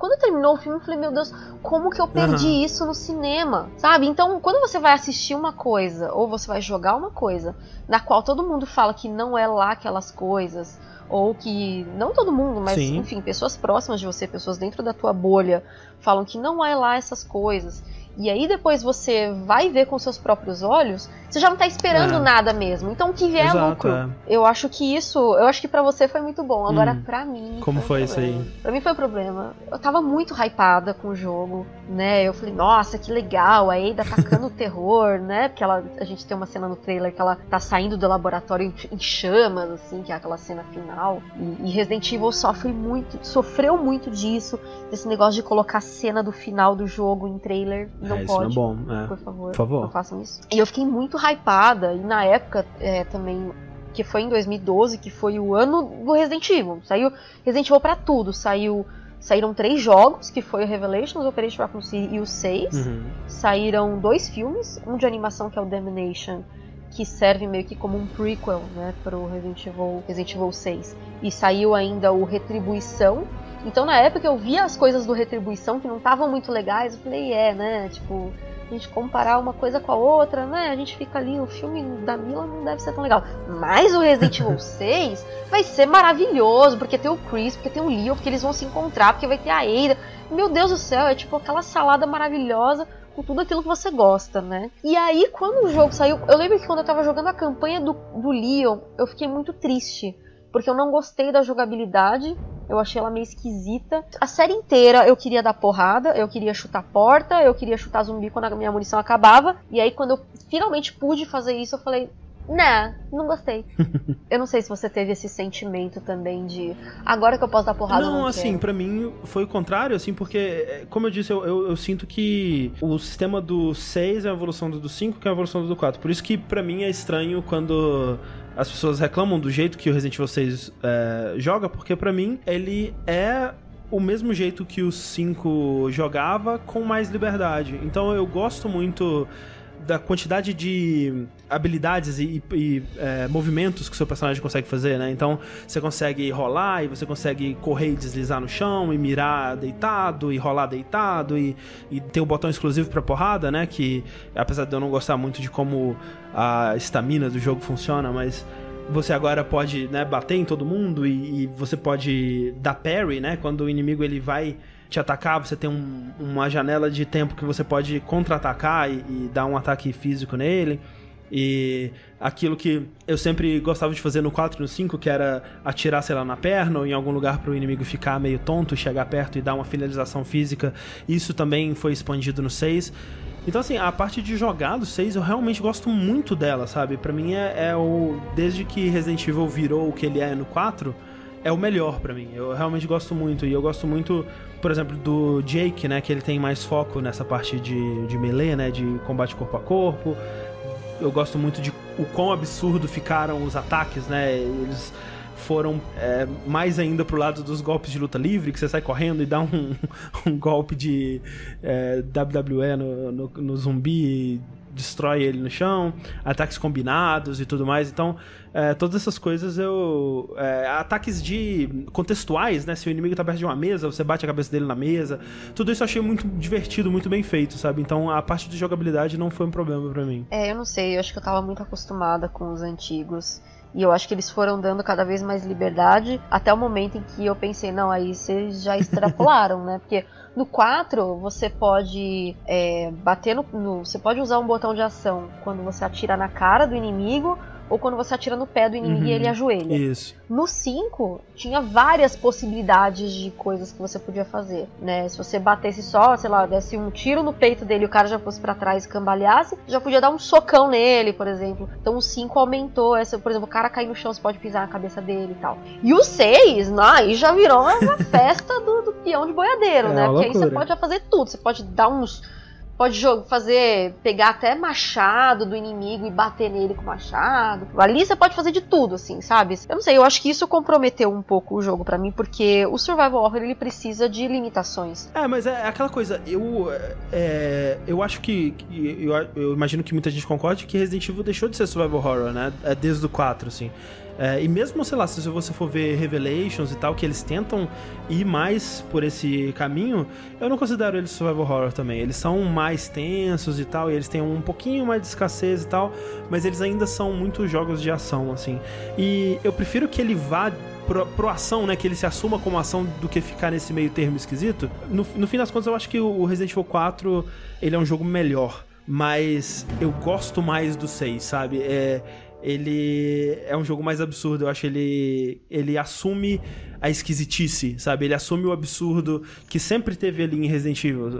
quando terminou o filme, eu falei, meu Deus, como que eu perdi uhum. isso no cinema? Sabe? Então, quando você vai assistir uma coisa, ou você vai jogar uma coisa, na qual todo mundo fala que não é lá aquelas coisas, ou que não todo mundo, mas Sim. enfim, pessoas próximas de você, pessoas dentro da tua bolha, falam que não é lá essas coisas. E aí depois você vai ver com seus próprios olhos, você já não tá esperando é. nada mesmo. Então o que vier é Exato, é lucro. É. Eu acho que isso, eu acho que para você foi muito bom. Agora hum. para mim, como foi, foi isso aí? Para mim foi um problema. Eu tava muito hypada com o jogo, né? Eu falei, nossa, que legal, a Ada atacando o terror, né? Porque ela, a gente tem uma cena no trailer que ela tá saindo do laboratório em chamas, assim, que é aquela cena final. E, e Resident Evil sofre muito, sofreu muito disso, desse negócio de colocar a cena do final do jogo em trailer não é, pode. Não é bom, é. Por favor, por favor, não façam isso. E eu fiquei muito hypada, e na época é, também que foi em 2012, que foi o ano do Resident Evil. Saiu Resident Evil pra tudo. Saiu, saíram três jogos, que foi o Revelations, Operation Raccoon City e o 6. Uhum. Saíram dois filmes, um de animação que é o Damnation, que serve meio que como um prequel, né, pro Resident Evil, Resident Evil 6. E saiu ainda o Retribuição, então na época eu via as coisas do Retribuição que não estavam muito legais, eu falei, é, né? Tipo, a gente comparar uma coisa com a outra, né? A gente fica ali, o filme da Mila não deve ser tão legal. Mas o Resident Evil 6 vai ser maravilhoso, porque tem o Chris, porque tem o Leo, porque eles vão se encontrar, porque vai ter a Ada. Meu Deus do céu, é tipo aquela salada maravilhosa com tudo aquilo que você gosta, né? E aí, quando o jogo saiu, eu lembro que quando eu tava jogando a campanha do, do Leon, eu fiquei muito triste. Porque eu não gostei da jogabilidade, eu achei ela meio esquisita. A série inteira eu queria dar porrada, eu queria chutar porta, eu queria chutar zumbi quando a minha munição acabava. E aí, quando eu finalmente pude fazer isso, eu falei: Né, não gostei. eu não sei se você teve esse sentimento também de agora que eu posso dar porrada. Não, não assim, pra mim foi o contrário, assim, porque, é, como eu disse, eu, eu, eu sinto que o sistema do 6 é a evolução do 5, que é a evolução do 4. Por isso que pra mim é estranho quando as pessoas reclamam do jeito que o Resident Evil 6 é, joga, porque pra mim ele é o mesmo jeito que o 5 jogava, com mais liberdade. Então eu gosto muito da quantidade de habilidades e, e é, movimentos que o seu personagem consegue fazer, né? Então você consegue rolar e você consegue correr e deslizar no chão e mirar deitado e rolar deitado e, e tem o botão exclusivo para porrada, né? Que apesar de eu não gostar muito de como a estamina do jogo funciona, mas você agora pode né, bater em todo mundo e, e, você pode dar parry, né? Quando o inimigo ele vai te atacar, você tem um, uma janela de tempo que você pode contra-atacar e, e, dar um ataque físico nele. E aquilo que eu sempre gostava de fazer no 4 e no 5, que era atirar, sei lá, na perna ou em algum lugar para o inimigo ficar meio tonto, chegar perto e dar uma finalização física, isso também foi expandido no 6. Então, assim, a parte de jogar do 6 eu realmente gosto muito dela, sabe? Para mim é, é o. Desde que Resident Evil virou o que ele é no 4 é o melhor para mim. Eu realmente gosto muito. E eu gosto muito, por exemplo, do Jake, né? Que ele tem mais foco nessa parte de, de melee, né? De combate corpo a corpo. Eu gosto muito de o quão absurdo ficaram os ataques, né? Eles foram é, mais ainda pro lado dos golpes de luta livre, que você sai correndo e dá um, um golpe de é, WWE no, no, no zumbi destrói ele no chão, ataques combinados e tudo mais. Então, é, todas essas coisas eu. É, ataques de. contextuais, né? Se o inimigo tá perto de uma mesa, você bate a cabeça dele na mesa. Tudo isso eu achei muito divertido, muito bem feito, sabe? Então a parte de jogabilidade não foi um problema para mim. É, eu não sei, eu acho que eu tava muito acostumada com os antigos. E eu acho que eles foram dando cada vez mais liberdade até o momento em que eu pensei, não, aí vocês já extrapolaram, né? Porque no 4 você pode é, bater no, no, Você pode usar um botão de ação quando você atira na cara do inimigo ou quando você atira no pé do inimigo uhum, e ele ajoelha. Isso. No 5, tinha várias possibilidades de coisas que você podia fazer, né? Se você batesse só, sei lá, desse um tiro no peito dele e o cara já fosse para trás e cambaleasse, já podia dar um socão nele, por exemplo. Então o 5 aumentou essa, por exemplo, o cara cair no chão, você pode pisar na cabeça dele e tal. E o 6, aí já virou uma festa do, do peão de boiadeiro, é né? Porque aí você pode fazer tudo, você pode dar uns pode fazer, pegar até machado do inimigo e bater nele com machado. Ali você pode fazer de tudo, assim, sabe? Eu não sei, eu acho que isso comprometeu um pouco o jogo para mim, porque o survival horror ele precisa de limitações. É, mas é aquela coisa, eu é, eu acho que eu, eu imagino que muita gente concorde que Resident Evil deixou de ser survival horror, né? É desde o 4, assim. É, e mesmo, sei lá, se você for ver Revelations e tal, que eles tentam ir mais por esse caminho, eu não considero eles survival horror também. Eles são mais tensos e tal, e eles têm um pouquinho mais de escassez e tal, mas eles ainda são muito jogos de ação, assim. E eu prefiro que ele vá pro, pro ação, né? Que ele se assuma como ação do que ficar nesse meio termo esquisito. No, no fim das contas, eu acho que o Resident Evil 4 ele é um jogo melhor. Mas eu gosto mais do 6, sabe? É, ele é um jogo mais absurdo. Eu acho ele ele assume a esquisitice, sabe? Ele assume o absurdo que sempre teve ali em Resident Evil.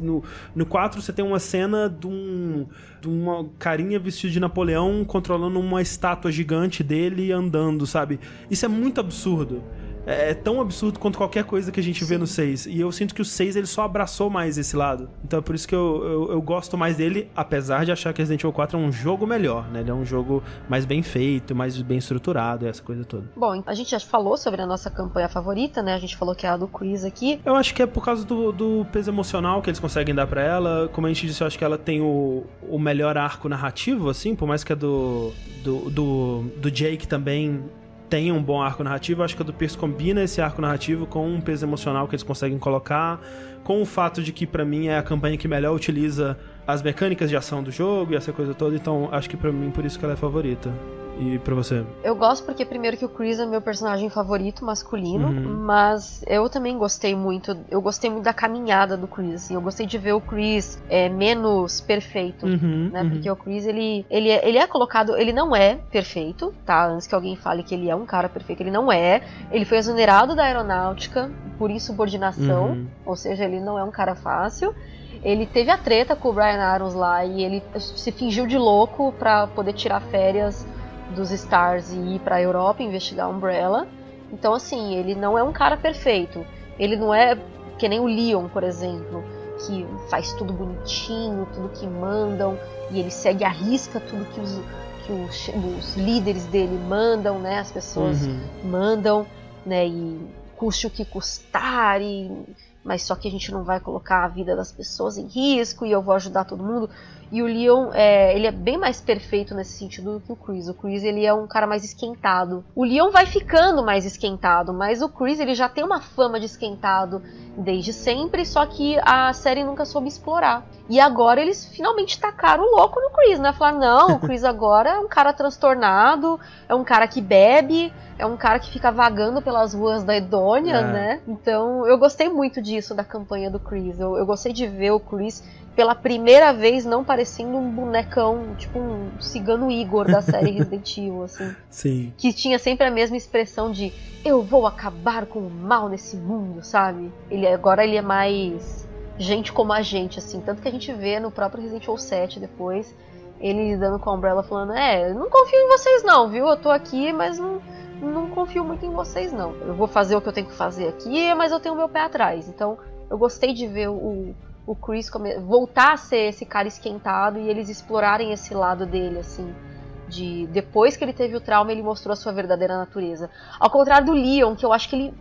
No, no 4 você tem uma cena de, um, de uma carinha vestida de Napoleão controlando uma estátua gigante dele andando, sabe? Isso é muito absurdo. É, é, tão absurdo quanto qualquer coisa que a gente Sim. vê no 6. E eu sinto que o 6 ele só abraçou mais esse lado. Então é por isso que eu, eu, eu, gosto mais dele, apesar de achar que Resident Evil 4 é um jogo melhor, né? Ele é um jogo mais bem feito, mais bem estruturado, essa coisa toda. Bom, a gente já falou sobre a nossa campanha favorita, né? A gente falou que é a do Chris aqui. Eu acho que é por causa do, do peso emocional que eles conseguem dar para ela. Como a gente disse, eu acho que ela tem o, o melhor arco narrativo, assim, por mais que a do, do, do, do Jake também tem um bom arco narrativo. Acho que a do Pierce combina esse arco narrativo com um peso emocional que eles conseguem colocar, com o fato de que para mim é a campanha que melhor utiliza as mecânicas de ação do jogo e essa coisa toda. Então acho que para mim por isso que ela é favorita. E pra você? Eu gosto porque, primeiro, que o Chris é meu personagem favorito masculino, uhum. mas eu também gostei muito. Eu gostei muito da caminhada do Chris. Assim, eu gostei de ver o Chris é, menos perfeito, uhum, né? Uhum. Porque o Chris, ele, ele, é, ele é colocado. Ele não é perfeito, tá? Antes que alguém fale que ele é um cara perfeito, ele não é. Ele foi exonerado da aeronáutica por insubordinação, uhum. ou seja, ele não é um cara fácil. Ele teve a treta com o Brian Arons lá e ele se fingiu de louco pra poder tirar férias dos Stars e ir pra Europa investigar a Umbrella. Então, assim, ele não é um cara perfeito. Ele não é que nem o Leon, por exemplo, que faz tudo bonitinho, tudo que mandam, e ele segue à risca tudo que os, que os, os líderes dele mandam, né? As pessoas Uhum. mandam, né? E custe o que custar, e... mas só que a gente não vai colocar a vida das pessoas em risco e eu vou ajudar todo mundo. E o Leon, é, ele é bem mais perfeito nesse sentido do que o Chris. O Chris, ele é um cara mais esquentado. O Leon vai ficando mais esquentado, mas o Chris, ele já tem uma fama de esquentado desde sempre, só que a série nunca soube explorar. E agora eles finalmente tacaram o louco no Chris, né? Falaram, não, o Chris agora é um cara transtornado, é um cara que bebe, é um cara que fica vagando pelas ruas da Edônia, É. né? Então eu gostei muito disso da campanha do Chris. Eu, eu gostei de ver o Chris pela primeira vez não parecendo um bonecão, tipo um cigano Igor da série Resident Evil, assim. Sim. Que tinha sempre a mesma expressão de eu vou acabar com o mal nesse mundo, sabe? Ele agora ele é mais gente como a gente, assim. Tanto que a gente vê no próprio Resident Evil 7 depois, ele lidando com a Umbrella falando, é, não confio em vocês não, viu? Eu tô aqui, mas não, não confio muito em vocês não. Eu vou fazer o que eu tenho que fazer aqui, mas eu tenho o meu pé atrás. Então eu gostei de ver o, o Chris voltar a ser esse cara esquentado e eles explorarem esse lado dele, assim. De depois que ele teve o trauma, ele mostrou a sua verdadeira natureza. Ao contrário do Leon, que eu acho que ele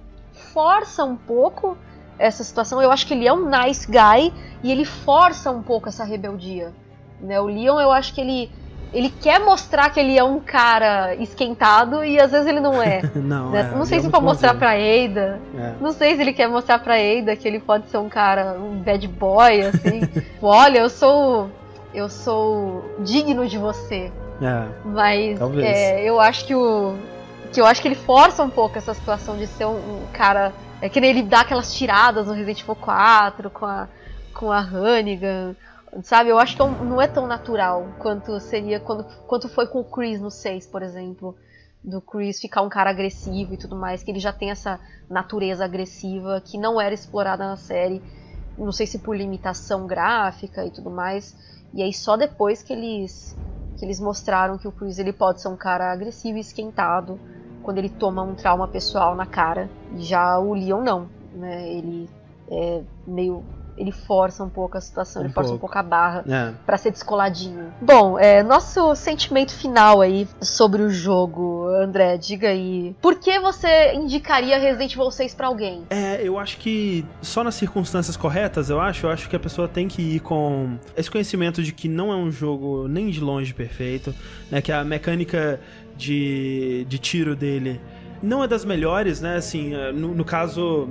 força um pouco essa situação. Eu acho que ele é um nice guy e ele força um pouco essa rebeldia. Né? O Leon, eu acho que ele ele quer mostrar que ele é um cara esquentado e às vezes ele não é. Não, né? é, não sei ele se é pra mostrar bonzinho. pra Ada, É. não sei se ele quer mostrar pra Ada que ele pode ser um cara, um bad boy, assim. Olha, eu sou. Eu sou digno de você. É. Mas é, eu acho que o. Que eu acho que ele força um pouco essa situação de ser um, um cara. É que nem ele dá aquelas tiradas no Resident Evil 4 com a, com a Hannigan. Sabe? Eu acho que não é tão natural quanto seria quando, quanto foi com o Chris no 6, por exemplo. Do Chris ficar um cara agressivo e tudo mais, que ele já tem essa natureza agressiva que não era explorada na série. Não sei se por limitação gráfica e tudo mais. E aí só depois que eles que eles mostraram que o Chris ele pode ser um cara agressivo e esquentado quando ele toma um trauma pessoal na cara. E já o Leon não, né? Ele é meio ele força um pouco a situação, Um ele força um pouco. pouco a barra É. Pra ser descoladinho. Bom, é, nosso sentimento final aí sobre o jogo, André, diga aí. Por que você indicaria Resident Evil 6 pra alguém? É, eu acho que só nas circunstâncias corretas, eu acho, eu acho que a pessoa tem que ir com esse conhecimento de que não é um jogo nem de longe perfeito, né? Que a mecânica de, de tiro dele não é das melhores, né? Assim, é, no, no caso.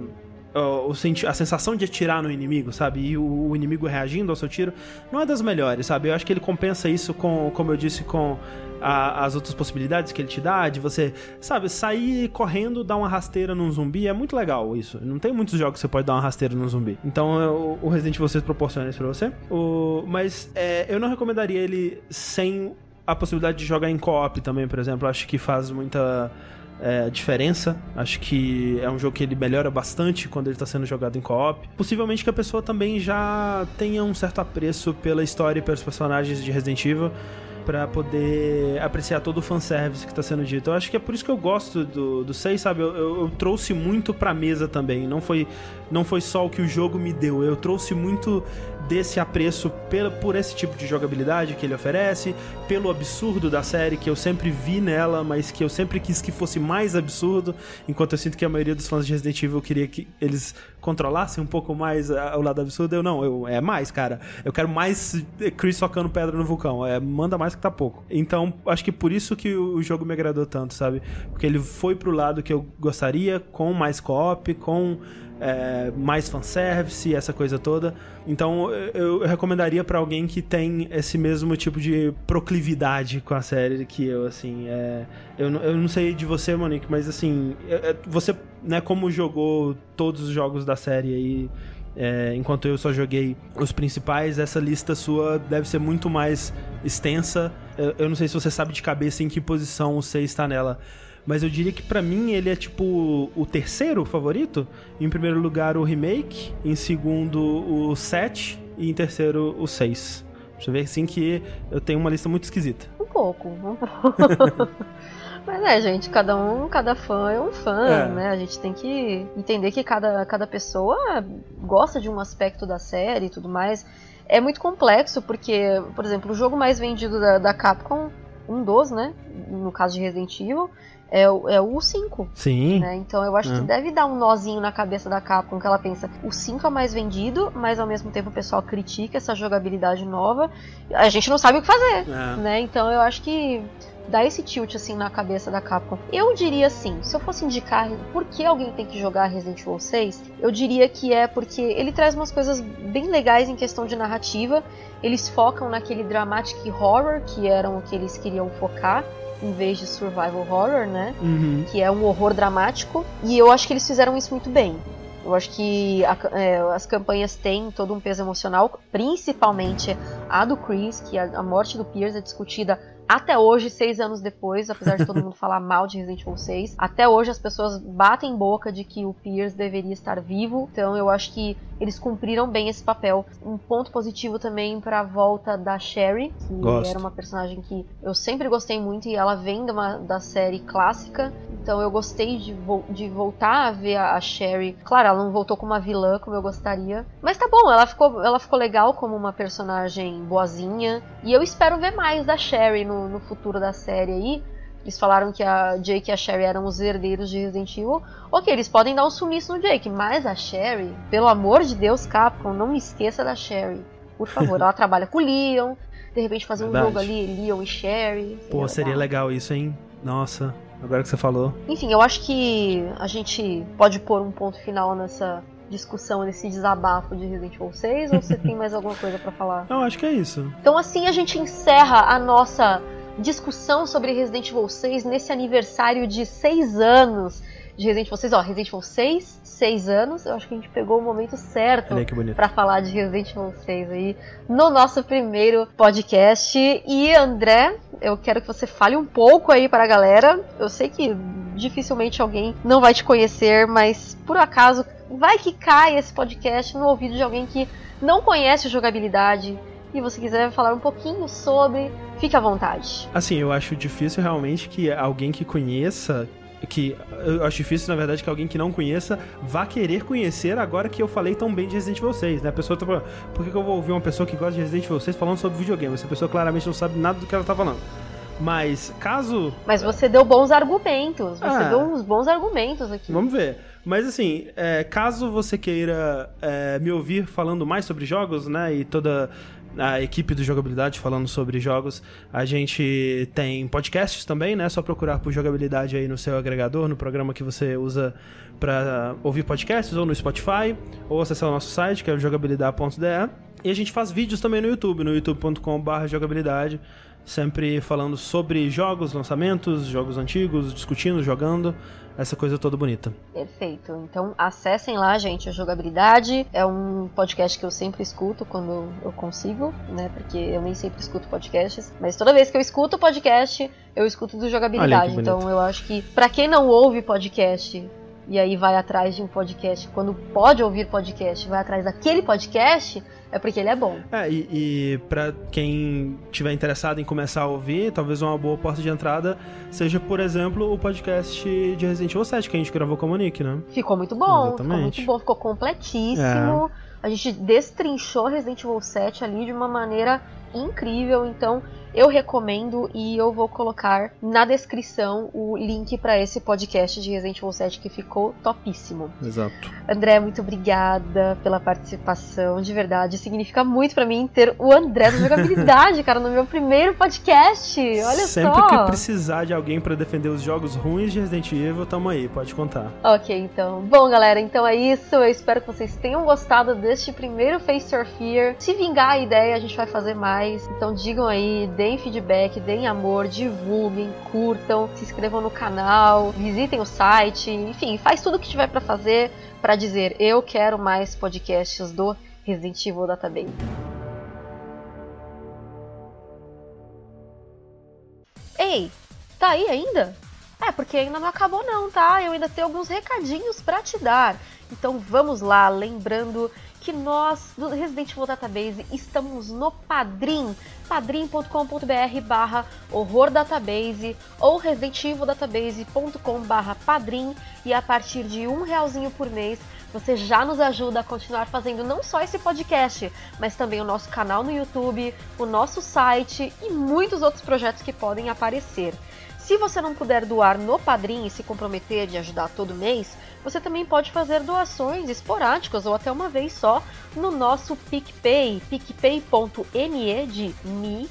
O, a sensação de atirar no inimigo, sabe? E o, o inimigo reagindo ao seu tiro não é das melhores, sabe? Eu acho que ele compensa isso com, como eu disse, com a- as outras possibilidades que ele te dá, de você, sabe, sair correndo, dar uma rasteira num zumbi, é muito legal isso. Não tem muitos jogos que você pode dar uma rasteira num zumbi. Então é, o o Resident Evil 6 proporciona isso pra você. O, mas é, eu não recomendaria ele sem a possibilidade de jogar em co-op também, por exemplo. Acho que faz muita é, diferença. Acho que é um jogo que ele melhora bastante quando ele está sendo jogado em co-op. Possivelmente que a pessoa também já tenha um certo apreço pela história e pelos personagens de Resident Evil pra poder apreciar todo o fanservice que tá sendo dito. Eu acho que é por isso que eu gosto do, do 6, sabe? Eu, eu- eu trouxe muito pra mesa também. Não foi, não foi só o que o jogo me deu. Eu trouxe muito desse apreço pela, por esse tipo de jogabilidade que ele oferece, pelo absurdo da série que eu sempre vi nela, mas que eu sempre quis que fosse mais absurdo, enquanto eu sinto que a maioria dos fãs de Resident Evil queria que eles controlassem um pouco mais a- o lado absurdo. Eu não, eu, é mais, cara. Eu quero mais Chris socando pedra no vulcão. É, manda mais que tá pouco. Então, acho que por isso que o, o jogo me agradou tanto, sabe? Porque ele foi pro lado que eu gostaria, com mais co-op, com é, mais fanservice, essa coisa toda. Então eu, eu recomendaria pra alguém que tem esse mesmo tipo de proclividade com a série que eu, assim. É, eu, eu não sei de você, Monique, mas assim, é- é- você, né, como jogou todos os jogos da série aí. é, enquanto eu só joguei os principais, essa lista sua deve ser muito mais extensa. Eu, eu não sei se você sabe de cabeça em que posição 6 está nela. Mas eu diria que pra mim ele é tipo o terceiro favorito. Em primeiro lugar o remake, em segundo o 7 e em terceiro o 6. Deixa eu ver assim que eu tenho uma lista muito esquisita. Um pouco, um pouco. Mas é, gente, cada um, cada fã é um fã, É. né? A gente tem que entender que cada, cada pessoa gosta de um aspecto da série e tudo mais. É muito complexo, porque, por exemplo, o jogo mais vendido da, da Capcom, um dos, né? No caso de Resident Evil, é, o- é o 5. Sim. né? Então eu acho É. que deve dar um nozinho na cabeça da Capcom que ela pensa, o 5 é mais vendido, mas ao mesmo tempo o pessoal critica essa jogabilidade nova. A gente não sabe o que fazer, É. né? Então eu acho que dá esse tilt assim na cabeça da Capcom. Eu diria assim, se eu fosse indicar por que alguém tem que jogar Resident Evil 6, eu diria que é porque ele traz umas coisas bem legais em questão de narrativa. Eles focam naquele dramatic horror que eram o que eles queriam focar. Em vez de survival horror, né? Uhum. que é um horror dramático, e eu acho que eles fizeram isso muito bem. Eu acho que a- é, as campanhas têm todo um peso emocional, principalmente a do Chris, que a, a morte do Pierce é discutida até hoje, seis anos depois, apesar de todo mundo falar mal de Resident Evil 6. Até hoje as pessoas batem boca de que o Pierce deveria estar vivo, então eu acho que eles cumpriram bem esse papel. Um ponto positivo também para a volta da Sherry, que Gosto. era uma personagem que eu sempre gostei muito e ela vem de uma, da série clássica. Então eu gostei de, vo- de voltar a ver a, a Sherry. Claro, ela não voltou como uma vilã como eu gostaria. Mas tá bom, ela ficou, ela ficou legal como uma personagem boazinha. E eu espero ver mais da Sherry no, no futuro da série aí. Eles falaram que a Jake e a Sherry eram os herdeiros de Resident Evil. Ok, eles podem dar um sumiço no Jake, mas a Sherry, pelo amor de Deus, Capcom, não me esqueça da Sherry. Por favor, ela trabalha com o Leon. De repente fazer um Verdade. jogo ali, Leon e Sherry. Pô, seria legal isso, hein? Nossa, agora que você falou. Enfim, eu acho que a gente pode pôr um ponto final nessa discussão, nesse desabafo de Resident Evil 6, ou você tem mais alguma coisa pra falar? Eu acho que é isso. Então assim a gente encerra a nossa discussão sobre Resident Evil 6 nesse aniversário de 6 anos de Resident Evil 6. Ó, Resident Evil 6, 6 anos, eu acho que a gente pegou o momento certo pra falar de Resident Evil 6 aí no nosso primeiro podcast. E André, eu quero que você fale um pouco aí para a galera. Eu sei que dificilmente alguém não vai te conhecer, mas por acaso vai que cai esse podcast no ouvido de alguém que não conhece jogabilidade e você quiser falar um pouquinho sobre, fique à vontade. Assim, eu acho difícil realmente que alguém que conheça. Que eu acho difícil, na verdade, que alguém que não conheça vá querer conhecer agora que eu falei tão bem de Resident Evil 6, né? A pessoa tá falando, por que, que eu vou ouvir uma pessoa que gosta de Resident Evil 6 falando sobre videogame? Essa pessoa claramente não sabe nada do que ela tá falando. Mas, caso Mas você deu bons argumentos, você Ah. deu uns bons argumentos aqui. Vamos ver. Mas assim, é, caso você queira é, me ouvir falando mais sobre jogos, né? E toda a equipe do Jogabilidade falando sobre jogos, a gente tem podcasts também, né? Só procurar por jogabilidade aí no seu agregador, no programa que você usa para ouvir podcasts, ou no Spotify, ou acessar o nosso site, que é o jogabilidade.de. E a gente faz vídeos também no YouTube, no youtube.com.br jogabilidade, sempre falando sobre jogos, lançamentos, jogos antigos, discutindo, jogando, essa coisa toda bonita. Perfeito. Então acessem lá, gente, a jogabilidade. É um podcast que eu sempre escuto quando eu consigo, né? Porque eu nem sempre escuto podcasts. Mas toda vez que eu escuto podcast, eu escuto do jogabilidade. Então eu acho que pra quem não ouve podcast e aí vai atrás de um podcast, quando pode ouvir podcast, vai atrás daquele podcast, é porque ele é bom. É, e, e para quem tiver interessado em começar a ouvir, talvez uma boa porta de entrada seja, por exemplo, o podcast de Resident Evil 7 que a gente gravou com a Monique, né? Ficou muito bom, ficou Exatamente. muito bom, ficou completíssimo. A gente destrinchou Resident Evil 7 ali de uma maneira incrível, então eu recomendo e eu vou colocar na descrição o link para esse podcast de Resident Evil 7 que ficou topíssimo. Exato. André, muito obrigada pela participação, de verdade, significa muito para mim ter o André da jogabilidade, cara, no meu primeiro podcast. Olha Sempre só. que precisar de alguém pra defender os jogos ruins de Resident Evil, tamo aí, pode contar. Ok, então. Bom, galera, então é isso. Eu espero que vocês tenham gostado deste primeiro Face Your Fear. Se vingar a ideia, a gente vai fazer mais. Então digam aí, deem feedback, deem amor, divulguem, curtam, se inscrevam no canal, visitem o site, enfim, faz tudo o que tiver pra fazer pra dizer eu quero mais podcasts do Resident Evil Database. Ei, tá aí ainda? É, porque ainda não acabou não, tá? Eu ainda tenho alguns recadinhos pra te dar. Então vamos lá, lembrando que nós, do Resident Evil Database, estamos no Padrim, padrim.com.br barra horror database ou residentevildatabase.com barra padrim e a partir de um realzinho por mês você já nos ajuda a continuar fazendo não só esse podcast, mas também o nosso canal no YouTube, o nosso site e muitos outros projetos que podem aparecer. Se você não puder doar no Padrim e se comprometer de ajudar todo mês, você também pode fazer doações esporádicas ou até uma vez só no nosso PicPay, picpay.me de me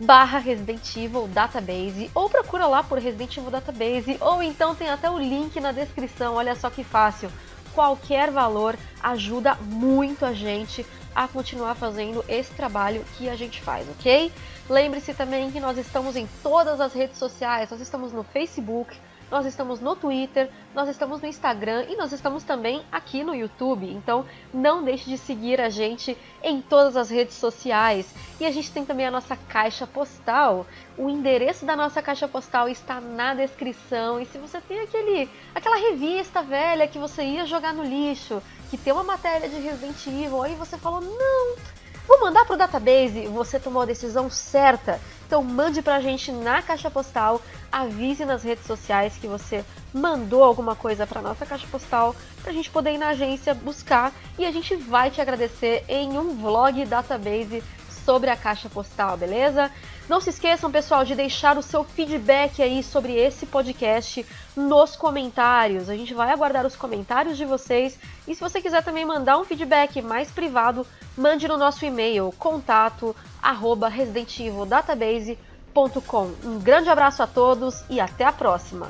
barra Resident Evil Database ou procura lá por Resident Evil Database ou então tem até o link na descrição, olha só que fácil. Qualquer valor ajuda muito a gente a continuar fazendo esse trabalho que a gente faz, ok? Lembre-se também que nós estamos em todas as redes sociais, nós estamos no Facebook, nós estamos no Twitter, nós estamos no Instagram e nós estamos também aqui no YouTube. Então não deixe de seguir a gente em todas as redes sociais. E a gente tem também a nossa caixa postal. O endereço da nossa caixa postal está na descrição. E se você tem aquele, aquela revista velha que você ia jogar no lixo, que tem uma matéria de Resident Evil, aí você falou: não, vou mandar para o database. Você tomou a decisão certa. Então mande para a gente na caixa postal, avise nas redes sociais que você mandou alguma coisa para nossa caixa postal, para a gente poder ir na agência buscar e a gente vai te agradecer em um vlog database sobre a caixa postal, beleza? Não se esqueçam, pessoal, de deixar o seu feedback aí sobre esse podcast nos comentários. A gente vai aguardar os comentários de vocês. E se você quiser também mandar um feedback mais privado, mande no nosso e-mail contato Um grande abraço a todos e até a próxima!